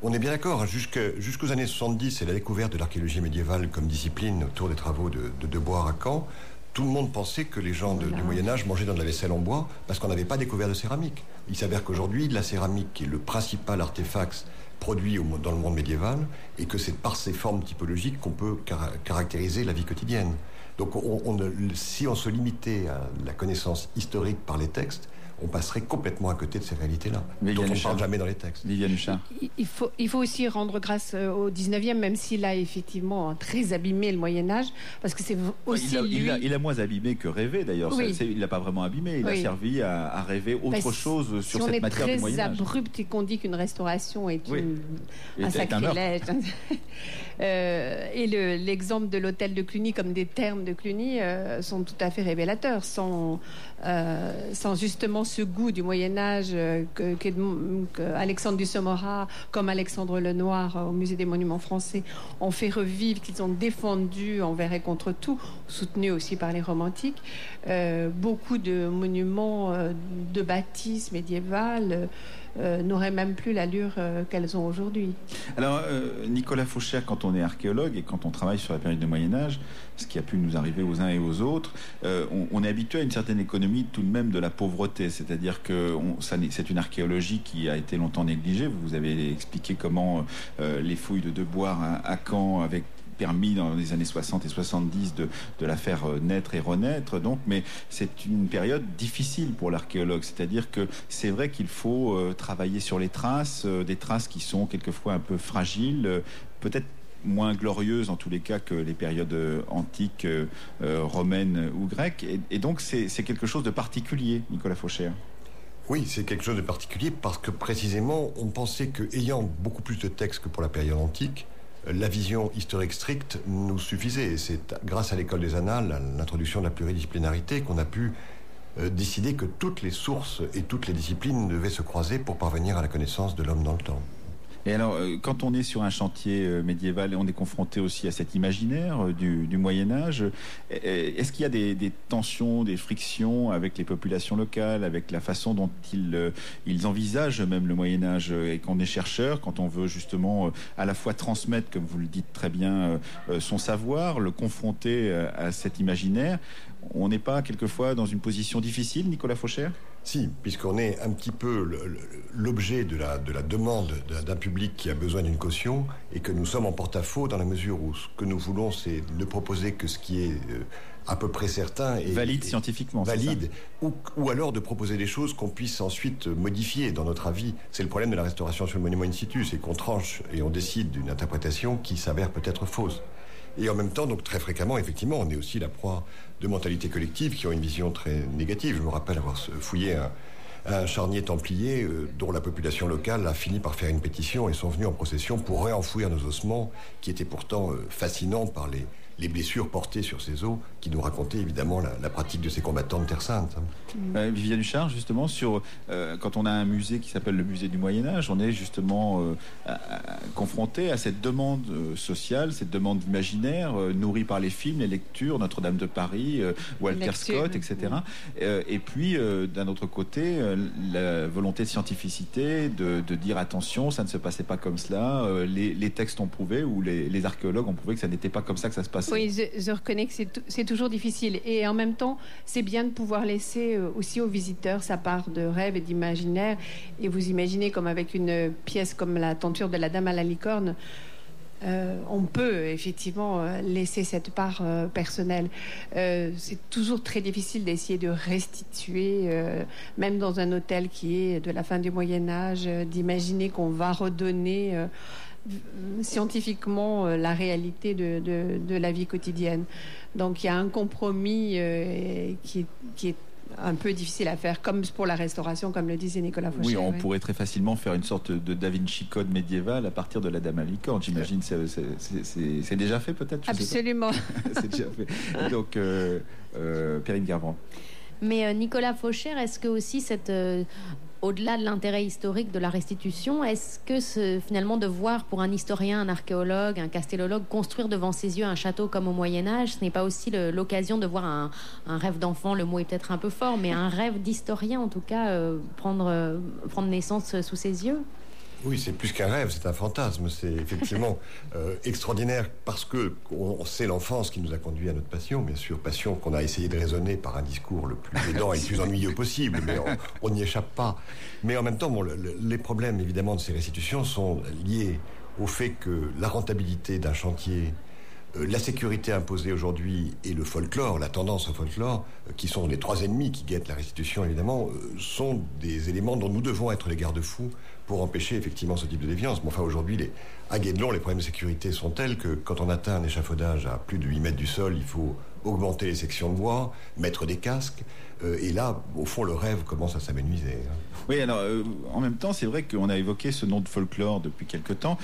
On est bien d'accord. Jusqu'aux années 70 et la découverte de l'archéologie médiévale comme discipline autour des travaux de, de Debois à Caen, tout le monde pensait que les gens du Moyen Âge mangeaient dans de la vaisselle en bois parce qu'on n'avait pas découvert de céramique. Il s'avère qu'aujourd'hui, la céramique est le principal artefact produit dans le monde médiéval et que c'est par ces formes typologiques qu'on peut caractériser la vie quotidienne. Donc si on se limitait à la connaissance historique par les textes, on passerait complètement à côté de ces réalités-là, dont on ne parle jamais dans les textes. Il faut, il faut aussi rendre grâce euh, au 19e, même s'il a effectivement très abîmé le Moyen-Âge, parce que c'est aussi. Il a, il, a, moins abîmé que rêvé d'ailleurs. Il n'a pas vraiment abîmé, il a servi à, rêver autre chose sur cette matière du Moyen-Âge. Si on est très abrupt et qu'on dit qu'une restauration est un sacrilège. (laughs) Euh, et l'exemple de l'hôtel de Cluny comme des termes de Cluny euh, sont tout à fait révélateurs, sans, sans justement ce goût du Moyen Âge euh, que, Alexandre Dussomora, comme Alexandre Lenoir euh, au Musée des Monuments Français, ont fait revivre, qu'ils ont défendu envers et contre tout, soutenu aussi par les romantiques. Euh, beaucoup de monuments de bâtisses médiévales euh, n'auraient même plus l'allure euh, qu'elles ont aujourd'hui. Alors, euh, Nicolas Fauchère, quand on est archéologue et quand on travaille sur la période du Moyen Âge, ce qui a pu nous arriver aux uns et aux autres, on, est habitué à une certaine économie tout de même de la pauvreté. C'est-à-dire que c'est une archéologie qui a été longtemps négligée. Vous avez expliqué comment les fouilles de Deboire à Caen, avec permis dans les années 60 et 70 de, de la faire euh, naître et renaître. Donc, mais c'est une période difficile pour l'archéologue. C'est-à-dire que c'est vrai qu'il faut euh, travailler sur les traces, euh, des traces qui sont quelquefois un peu fragiles, peut-être moins glorieuses en tous les cas que les périodes antiques, romaines ou grecques. Et, donc c'est quelque chose de particulier, Nicolas Faucher. Oui, c'est quelque chose de particulier parce que précisément, on pensait que, ayant beaucoup plus de textes que pour la période antique, la vision historique stricte nous suffisait. C'est grâce à l'école des annales, à l'introduction de la pluridisciplinarité, qu'on a pu euh, décider que toutes les sources et toutes les disciplines devaient se croiser pour parvenir à la connaissance de l'homme dans le temps. Et alors, euh, quand on est sur un chantier euh, médiéval et on est confronté aussi à cet imaginaire euh, du, Moyen Âge, est-ce qu'il y a des, tensions, des frictions avec les populations locales, avec la façon dont ils, ils envisagent même le Moyen Âge Et quand on est chercheur, quand on veut justement à la fois transmettre, comme vous le dites très bien, son savoir, le confronter à cet imaginaire, on n'est pas quelquefois dans une position difficile, Nicolas Fauchère si, puisqu'on est un petit peu l'objet de la, de la demande d'un public qui a besoin d'une caution et que nous sommes en porte-à-faux dans la mesure où ce que nous voulons, c'est ne proposer que ce qui est euh, à peu près certain et valide scientifiquement. Valide, ou, ou, alors de proposer des choses qu'on puisse ensuite modifier dans notre avis. C'est le problème de la restauration sur le monument in situ, c'est qu'on tranche et on décide d'une interprétation qui s'avère peut-être fausse. Et en même temps, donc très fréquemment, effectivement, on est aussi la proie de mentalités collectives qui ont une vision très négative. Je me rappelle avoir fouillé un, charnier templier euh, dont la population locale a fini par faire une pétition et sont venus en procession pour réenfouir nos ossements qui étaient pourtant euh, fascinants par les, les blessures portées sur ces os, qui nous racontaient évidemment la, pratique de ces combattants de Terre Sainte. Euh, Viviane Duchard, justement, sur, euh, quand on a un musée qui s'appelle le musée du Moyen Âge, on est justement euh, confronté à cette demande sociale, cette demande imaginaire, nourrie par les films, les lectures, Notre-Dame de Paris, Walter Scott, etc. et puis, d'un autre côté, la volonté de scientificité, de, dire attention, ça ne se passait pas comme cela, les, textes ont prouvé, ou les, les archéologues ont prouvé que ça n'était pas comme ça que ça se passait. Oui, je, reconnais que c'est toujours difficile. Et en même temps, c'est bien de pouvoir laisser euh, aussi aux visiteurs sa part de rêve et d'imaginaire. Et vous imaginez comme avec une pièce comme la tenture de la Dame à la licorne, euh, on peut effectivement euh, laisser cette part personnelle. c'est toujours très difficile d'essayer de restituer, même dans un hôtel qui est de la fin du Moyen Âge, d'imaginer qu'on va redonner scientifiquement euh, la réalité de, la vie quotidienne. Donc il y a un compromis euh, qui, est un peu difficile à faire, comme pour la restauration, comme le disait Nicolas Fauché. Oui, on pourrait très facilement faire une sorte de Da Vinci Code médiéval à partir de la Dame à licorne. J'imagine c'est déjà fait peut-être Absolument. (laughs) c'est déjà fait. Donc, euh, euh Perrine Garbrand. Mais Nicolas Faucher, est-ce que aussi cette au-delà de l'intérêt historique de la restitution, est-ce que finalement de voir pour un historien, un archéologue, un castellologue construire devant ses yeux un château comme au Moyen Âge, ce n'est pas aussi l'occasion de voir un, rêve d'enfant, le mot est peut-être un peu fort, mais un rêve d'historien en tout cas, euh, prendre, euh, prendre naissance sous ses yeux? Oui, c'est plus qu'un rêve, c'est un fantasme. C'est effectivement (laughs) euh, extraordinaire parce que on sait l'enfance qui nous a conduit à notre passion, bien sûr, passion qu'on a essayé de raisonner par un discours le plus pédant et le plus (laughs) ennuyeux possible, mais on n'y échappe pas. Mais en même temps, bon, les problèmes évidemment de ces restitutions sont liés au fait que la rentabilité d'un chantier euh, la sécurité imposée aujourd'hui et le folklore, la tendance au folklore, euh, qui sont les trois ennemis qui guettent la restitution évidemment, sont des éléments dont nous devons être les garde-fous pour empêcher effectivement ce type de déviance. Mais enfin, aujourd'hui, les, à Guédelon, les problèmes de sécurité sont tels que quand on atteint un échafaudage à plus de 8 mètres du sol, il faut augmenter les sections de bois, mettre des casques. Euh, et là, au fond, le rêve commence à s'amenuiser. Hein. Oui, alors euh, en même temps, c'est vrai qu'on a évoqué ce nom de folklore depuis quelque temps.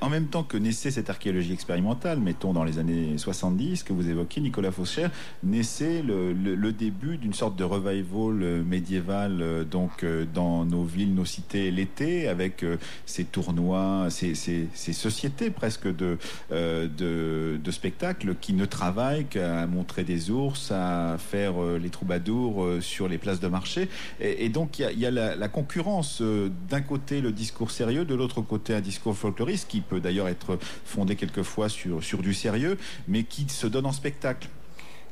En même temps que naissait cette archéologie expérimentale, mettons dans les années 70 que vous évoquez, Nicolas Faucher, naissait le, début d'une sorte de revival médiéval donc dans nos villes, nos cités l'été, avec ces tournois, ces, sociétés presque de, de spectacles qui ne travaillent qu'à montrer des ours, à faire les troubadours euh, sur les places de marché. Et, donc il y a, la, concurrence euh, d'un côté le discours sérieux, de l'autre côté un discours folkloriste qui peut d'ailleurs être fondé quelquefois sur, sur du sérieux, mais qui se donne en spectacle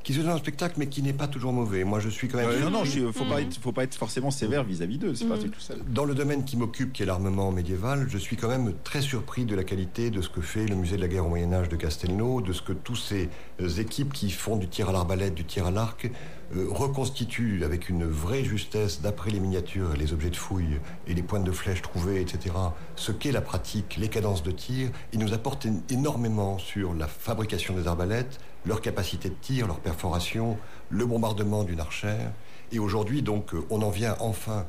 qui se donne un spectacle, mais qui n'est pas toujours mauvais. Moi, je suis quand même. non, non, il faut pas être, faut pas être forcément sévère vis-à-vis d'eux. C'est pas mm. tout ça. Dans le domaine qui m'occupe, qui est l'armement médiéval, je suis quand même très surpris de la qualité de ce que fait le musée de la guerre au Moyen Âge de Castelnau, de ce que tous ces euh, équipes qui font du tir à l'arbalète, du tir à l'arc, euh, reconstituent avec une vraie justesse, d'après les miniatures les objets de fouille et les pointes de flèches trouvées, etc., ce qu'est la pratique, les cadences de tir, ils nous apportent énormément sur la fabrication des arbalètes, leur capacité de tir, leur perforation, le bombardement d'une archère. Et aujourd'hui, donc, euh, on en vient enfin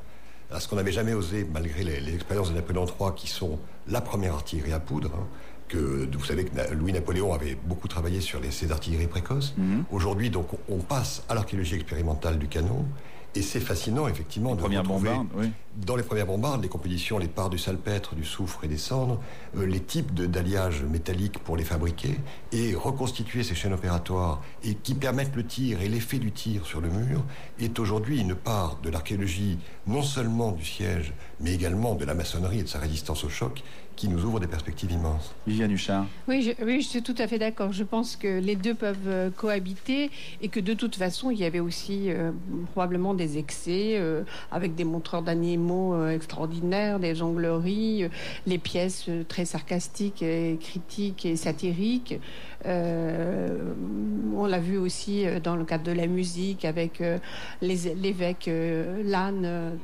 à ce qu'on n'avait jamais osé, malgré les, expériences de Napoléon III, qui sont la première artillerie à poudre. Hein, que vous savez que Louis-Napoléon avait beaucoup travaillé sur les, ces artilleries précoces. Mhm. Aujourd'hui, donc, on passe à l'archéologie expérimentale du canon. Et c'est fascinant, effectivement, de retrouver dans les premières bombardes, les compositions, les parts du salpêtre, du soufre et des cendres, euh, les types d'alliages métalliques pour les fabriquer et reconstituer ces chaînes opératoires et qui permettent le tir et l'effet du tir sur le mur est aujourd'hui une part de l'archéologie non seulement du siège, mais également de la maçonnerie et de sa résistance au choc qui nous ouvre des perspectives immenses. Viviane Huchard. Oui, je, oui, je suis tout à fait d'accord. Je pense que les deux peuvent euh, cohabiter et que de toute façon, il y avait aussi euh, probablement des excès euh, avec des montreurs d'animaux extraordinaires, des jongleries, les pièces très sarcastiques, et critiques et satiriques. on l'a vu aussi dans le cadre de la musique avec l'évêque Lannes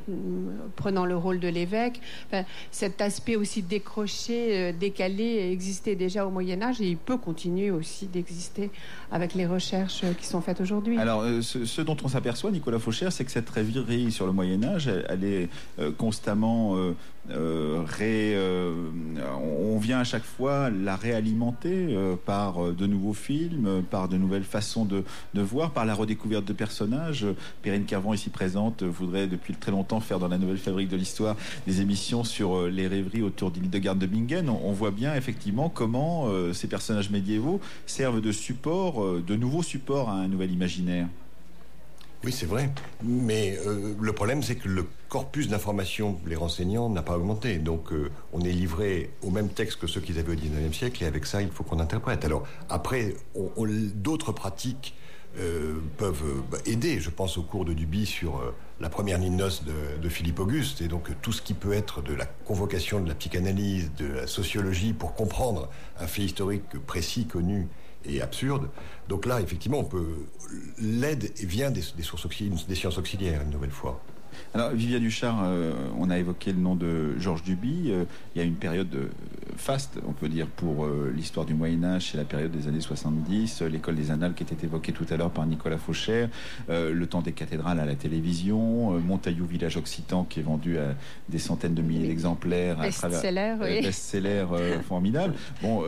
prenant le rôle de l'évêque. Enfin, cet aspect aussi décroché rapproché, décalé existait déjà au Moyen Âge et il peut continuer aussi d'exister avec les recherches qui sont faites aujourd'hui. Alors, ce, dont on s'aperçoit, Nicolas Fauchère, c'est que cette rêverie sur le Moyen Âge, elle, est constamment euh, euh, on vient à chaque fois la réalimenter euh, par de nouveaux films, par de nouvelles façons de, voir, par la redécouverte de personnages. Perrine Carvan, ici présente, voudrait depuis très longtemps faire dans la nouvelle fabrique de l'histoire des émissions sur les rêveries autour d'île de garde de Bingen. On, voit bien effectivement comment ces personnages médiévaux servent de support, de nouveaux supports à un nouvel imaginaire. Oui, c'est vrai. Mais euh, le problème, c'est que le corpus d'informations, les renseignants, n'a pas augmenté. Donc, euh, on est livré au même texte que ceux qu'ils avaient au 19e siècle, et avec ça, il faut qu'on interprète. Alors, après, d'autres pratiques euh, peuvent aider. Je pense au cours de Duby sur la première ligne noce de, Philippe Auguste, et donc tout ce qui peut être de la convocation de la psychanalyse, de la sociologie, pour comprendre un fait historique précis, connu et absurde. Donc là, effectivement, on peut l'aide vient des, sources des sciences auxiliaires une nouvelle fois. Alors, Viviane Duchard, euh, on a évoqué le nom de Georges Duby. Euh, il y a une période euh, faste, on peut dire, pour l'histoire du Moyen-Âge, c'est la période des années 70, l'école des Annales qui était évoquée tout à l'heure par Nicolas Fauchère, le temps des cathédrales à la télévision, Montaillou Village Occitan qui est vendu à des centaines de milliers d'exemplaires à travers oui. best-seller (laughs) formidable. Bon,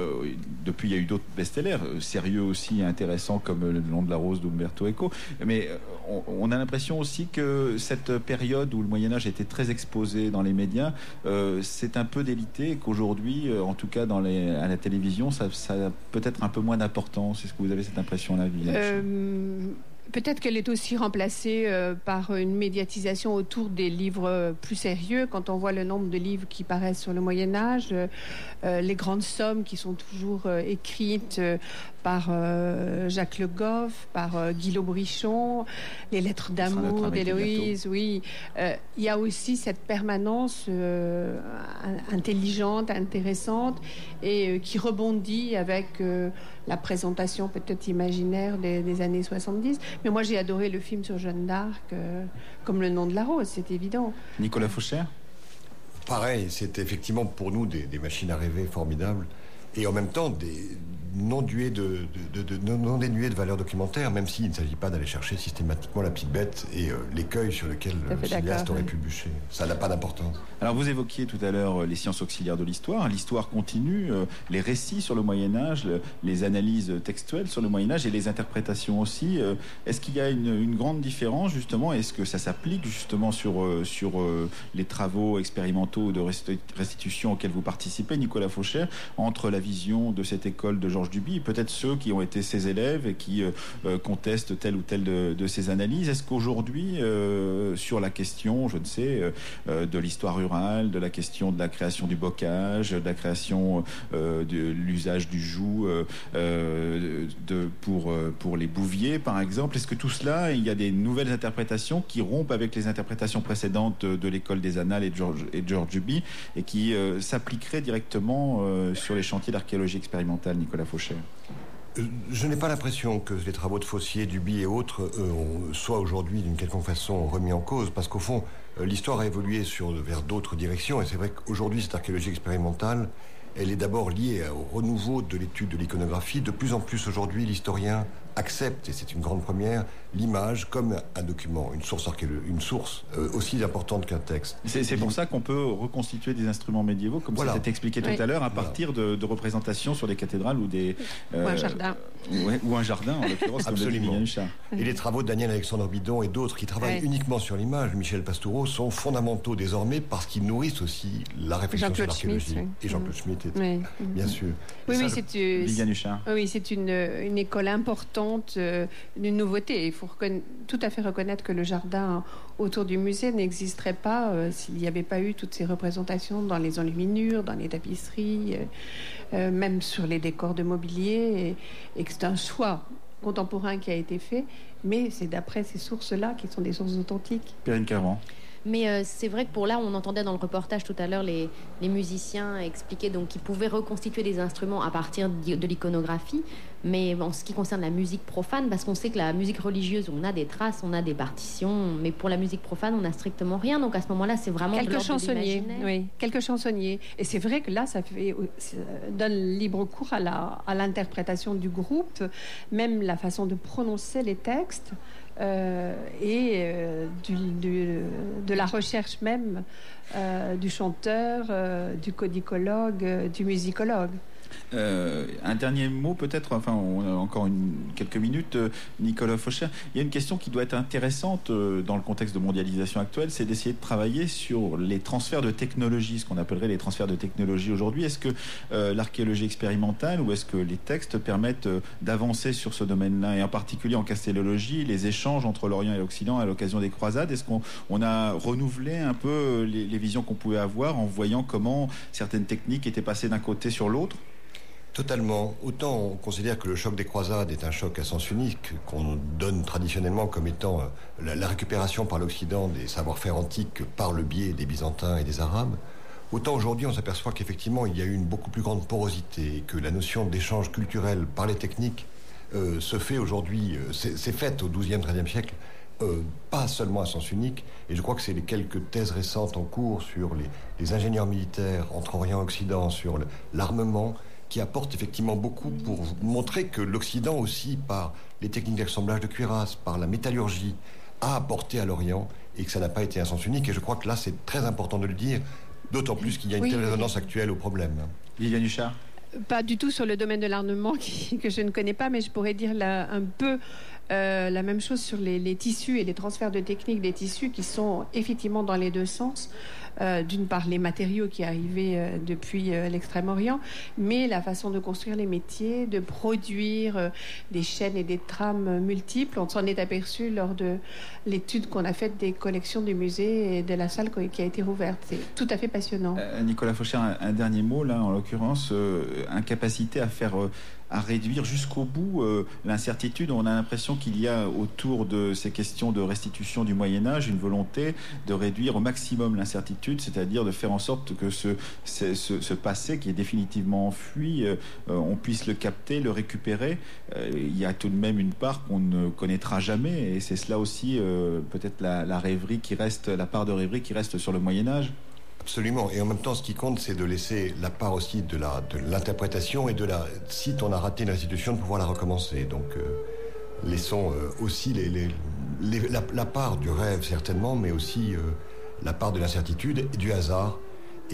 depuis, il y a eu d'autres best-sellers, sérieux aussi et intéressants comme Le nom de la rose d'Umberto Eco. Mais on, a l'impression aussi que cette période où le Moyen Âge était très exposé dans les médias, euh, c'est un peu délité et qu'aujourd'hui, euh, en tout cas à la télévision, ça, a peut-être un peu moins d'importance. Est-ce que vous avez cette impression-là, Peut-être qu'elle est aussi remplacée par une médiatisation autour des livres plus sérieux. Quand on voit le nombre de livres qui paraissent sur le Moyen Âge, les grandes sommes qui sont toujours écrites par euh, Jacques Le Goff, par euh, Guy Brichon, les lettres d'amour d'Héloïse, oui. Euh, il y a aussi cette permanence intelligente, intéressante et qui rebondit avec la présentation peut-être imaginaire des, années 70. Mais moi, j'ai adoré le film sur Jeanne d'Arc, comme Le nom de la rose, c'est évident. Nicolas Fauchère Pareil, c'est effectivement pour nous des, des machines à rêver formidables et en même temps des, non, de, de, non dénué de valeur documentaire, même s'il ne s'agit pas d'aller chercher systématiquement la petite bête et euh, l'écueil sur lequel le cinéaste aurait pu bûcher. Ça n'a pas d'importance. Alors vous évoquiez tout à l'heure euh, les sciences auxiliaires de l'histoire. L'histoire continue, euh, les récits sur le Moyen Âge, les analyses textuelles sur le Moyen Âge et les interprétations aussi. Est-ce qu'il y a une, grande différence justement? Est-ce que ça s'applique justement sur, sur les travaux expérimentaux de restitution auxquels vous participez, Nicolas Faucher, entre la vision de cette école de Georges Duby, peut-être ceux qui ont été ses élèves et qui euh, euh, contestent telle ou telle de, ses analyses. Est-ce qu'aujourd'hui, euh, sur la question, je ne sais, de l'histoire rurale, de la question de la création du bocage, de la création de l'usage du joug de, pour, pour les bouviers, par exemple, est-ce que tout cela, il y a des nouvelles interprétations qui rompent avec les interprétations précédentes de, l'école des annales et de George, et George Duby et qui s'appliqueraient directement sur les chantiers d'archéologie expérimentale, Nicolas euh, je n'ai pas l'impression que les travaux de Fossier, Duby et autres euh, soient aujourd'hui d'une quelconque façon remis en cause, parce qu'au fond, euh, l'histoire a évolué vers d'autres directions, et c'est vrai qu'aujourd'hui, cette archéologie expérimentale, elle est d'abord liée au renouveau de l'étude de l'iconographie. De plus en plus aujourd'hui, l'historien accepte, et c'est une grande première, l'image comme un document, une source, une source euh, aussi importante qu'un texte. C'est pour ça qu'on peut reconstituer des instruments médiévaux, comme ça a été expliqué tout à l'heure, à partir de, représentations sur des cathédrales ou des... ou un euh, jardin. ou un jardin, en l'occurrence, Absolument. Et les travaux de Daniel Alexandre Bidon et d'autres qui travaillent uniquement sur l'image, Michel Pastoureau, sont fondamentaux désormais parce qu'ils nourrissent aussi la réflexion sur l'archéologie. Et Jean-Claude Schmitt, bien sûr. Oui, oui, c'est oui, c'est une, une école importante, euh, une nouveauté. Il faut tout à fait reconnaître que le jardin autour du musée n'existerait pas euh, s'il n'y avait pas eu toutes ces représentations dans les enluminures, dans les tapisseries, euh, euh, même sur les décors de mobilier, et, que c'est un choix contemporain qui a été fait, mais c'est d'après ces sources-là qui sont des sources authentiques. Perrine mais c'est vrai que pour là, on entendait dans le reportage tout à l'heure les, les, musiciens expliquer donc qu'ils pouvaient reconstituer des instruments à partir de l'iconographie. Mais en ce qui concerne la musique profane, parce qu'on sait que la musique religieuse, on a des traces, on a des partitions, mais pour la musique profane, on n'a strictement rien. Donc à ce moment-là, c'est vraiment quelques chansonniers. Oui, quelques chansonniers. Et c'est vrai que là, ça, fait, ça donne libre cours à l'interprétation du groupe, même la façon de prononcer les textes. Euh, et euh, de la recherche même euh, du chanteur, du codicologue, du musicologue. Euh, un dernier mot peut-être, enfin on a encore quelques minutes, euh, Nicolas Faucher. Il y a une question qui doit être intéressante euh, dans le contexte de mondialisation actuelle, c'est d'essayer de travailler sur les transferts de technologie, ce qu'on appellerait les transferts de technologie aujourd'hui. Est-ce que l'archéologie expérimentale ou est-ce que les textes permettent d'avancer sur ce domaine-là, et en particulier en castellologie, les échanges entre l'Orient et l'Occident à l'occasion des croisades Est-ce qu'on a renouvelé un peu les visions qu'on pouvait avoir en voyant comment certaines techniques étaient passées d'un côté sur l'autre? Totalement. Autant on considère que le choc des croisades est un choc à sens unique, qu'on donne traditionnellement comme étant euh, la, récupération par l'Occident des savoir-faire antiques par le biais des Byzantins et des Arabes, autant aujourd'hui on s'aperçoit qu'effectivement il y a eu une beaucoup plus grande porosité que la notion d'échange culturel par les techniques euh, se fait aujourd'hui, euh, c'est faite au XIIe, XIIIe siècle, pas seulement à sens unique, et je crois que c'est les quelques thèses récentes en cours sur les ingénieurs militaires entre Orient et Occident, sur l'armement, qui apporte effectivement beaucoup pour montrer que l'Occident aussi, par les techniques d'assemblage de cuirasse, par la métallurgie, a apporté à l'Orient et que ça n'a pas été un sens unique. Et je crois que là, c'est très important de le dire, d'autant plus qu'il y a une telle résonance actuelle au problème. Liliane Huchard Pas du tout sur le domaine de l'armement (laughs) que je ne connais pas, mais je pourrais dire là, un peu euh, la même chose sur les, tissus et les transferts de techniques des tissus qui sont effectivement dans les deux sens. Euh, d'une part les matériaux qui arrivaient euh, depuis l'Extrême-Orient, mais la façon de construire les métiers, de produire des chaînes et des trames multiples. On s'en est aperçu lors de l'étude qu'on a faite des collections du musée et de la salle qui a été rouverte. C'est tout à fait passionnant. Nicolas Faucher, un, dernier mot là, en l'occurrence, incapacité à faire à réduire jusqu'au bout euh, l'incertitude. On a l'impression qu'il y a autour de ces questions de restitution du Moyen Âge une volonté de réduire au maximum l'incertitude, c'est-à-dire de faire en sorte que ce, passé qui est définitivement enfui, euh, on puisse le capter, le récupérer. Euh, il y a tout de même une part qu'on ne connaîtra jamais, et c'est cela aussi peut-être la rêverie qui reste, la part de rêverie qui reste sur le Moyen Âge. Absolument. Et en même temps, ce qui compte, c'est de laisser la part aussi de l'interprétation et de la. Si on a raté une institution, de pouvoir la recommencer. Donc, euh, laissons euh, aussi la, part du rêve, certainement, mais aussi euh, la part de l'incertitude et du hasard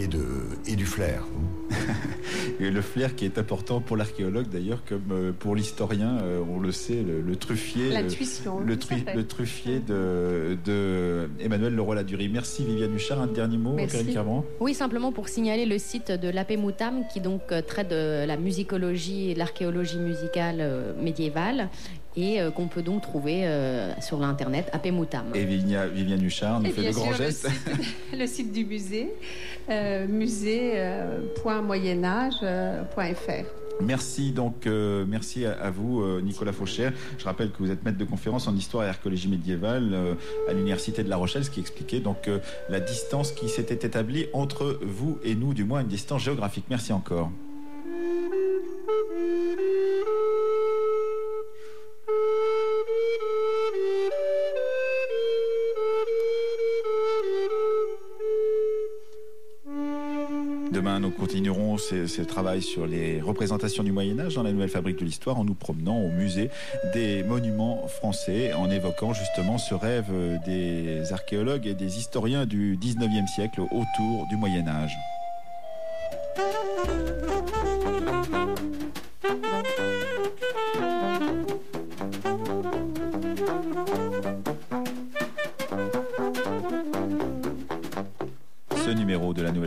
et, de, et du flair. (laughs) et le flair qui est important pour l'archéologue d'ailleurs, comme euh, pour l'historien, euh, on le sait, le, truffier, le, le, truffier de, de Emmanuel Leroy-Ladurie. Merci Viviane Huchard. Un dernier mot, Merci. Oui, simplement pour signaler le site de l'Apemoutam qui donc euh, traite de la musicologie et l'archéologie musicale médiévale et qu'on peut donc trouver sur l'internet Apemoutam. Et Viviane Huchard nous fait de grands gestes. le site du musée euh, musée.moyenâge.fr. Euh, merci donc, euh, merci à, vous Nicolas Faucher. Je rappelle que vous êtes maître de conférence en histoire et archéologie médiévale à l'université de La Rochelle, ce qui expliquait donc la distance qui s'était établie entre vous et nous, du moins une distance géographique. Merci encore. Demain, nous continuerons ce, travail sur les représentations du Moyen Âge dans la nouvelle fabrique de l'histoire en nous promenant au musée des monuments français, en évoquant justement ce rêve des archéologues et des historiens du 19e siècle autour du Moyen Âge.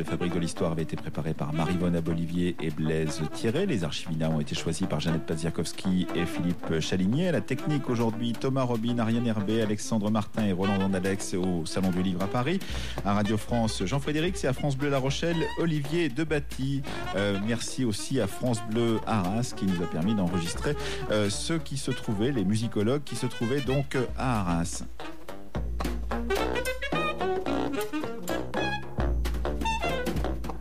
Fabrique de l'histoire avait été préparé par Marie-Vonne Abolivier et Blaise Thierry. Les archivina ont été choisis par Jeannette Paziakowski et Philippe Chaligné. la technique aujourd'hui, Thomas Robin, Ariane Herbé, Alexandre Martin et Roland Dandalex au Salon du Livre à Paris. À Radio France, Jean-Frédéric, c'est à France Bleu La Rochelle, Olivier Debatty. Euh, merci aussi à France Bleu Arras qui nous a permis d'enregistrer euh, ceux qui se trouvaient, les musicologues qui se trouvaient donc à Arras.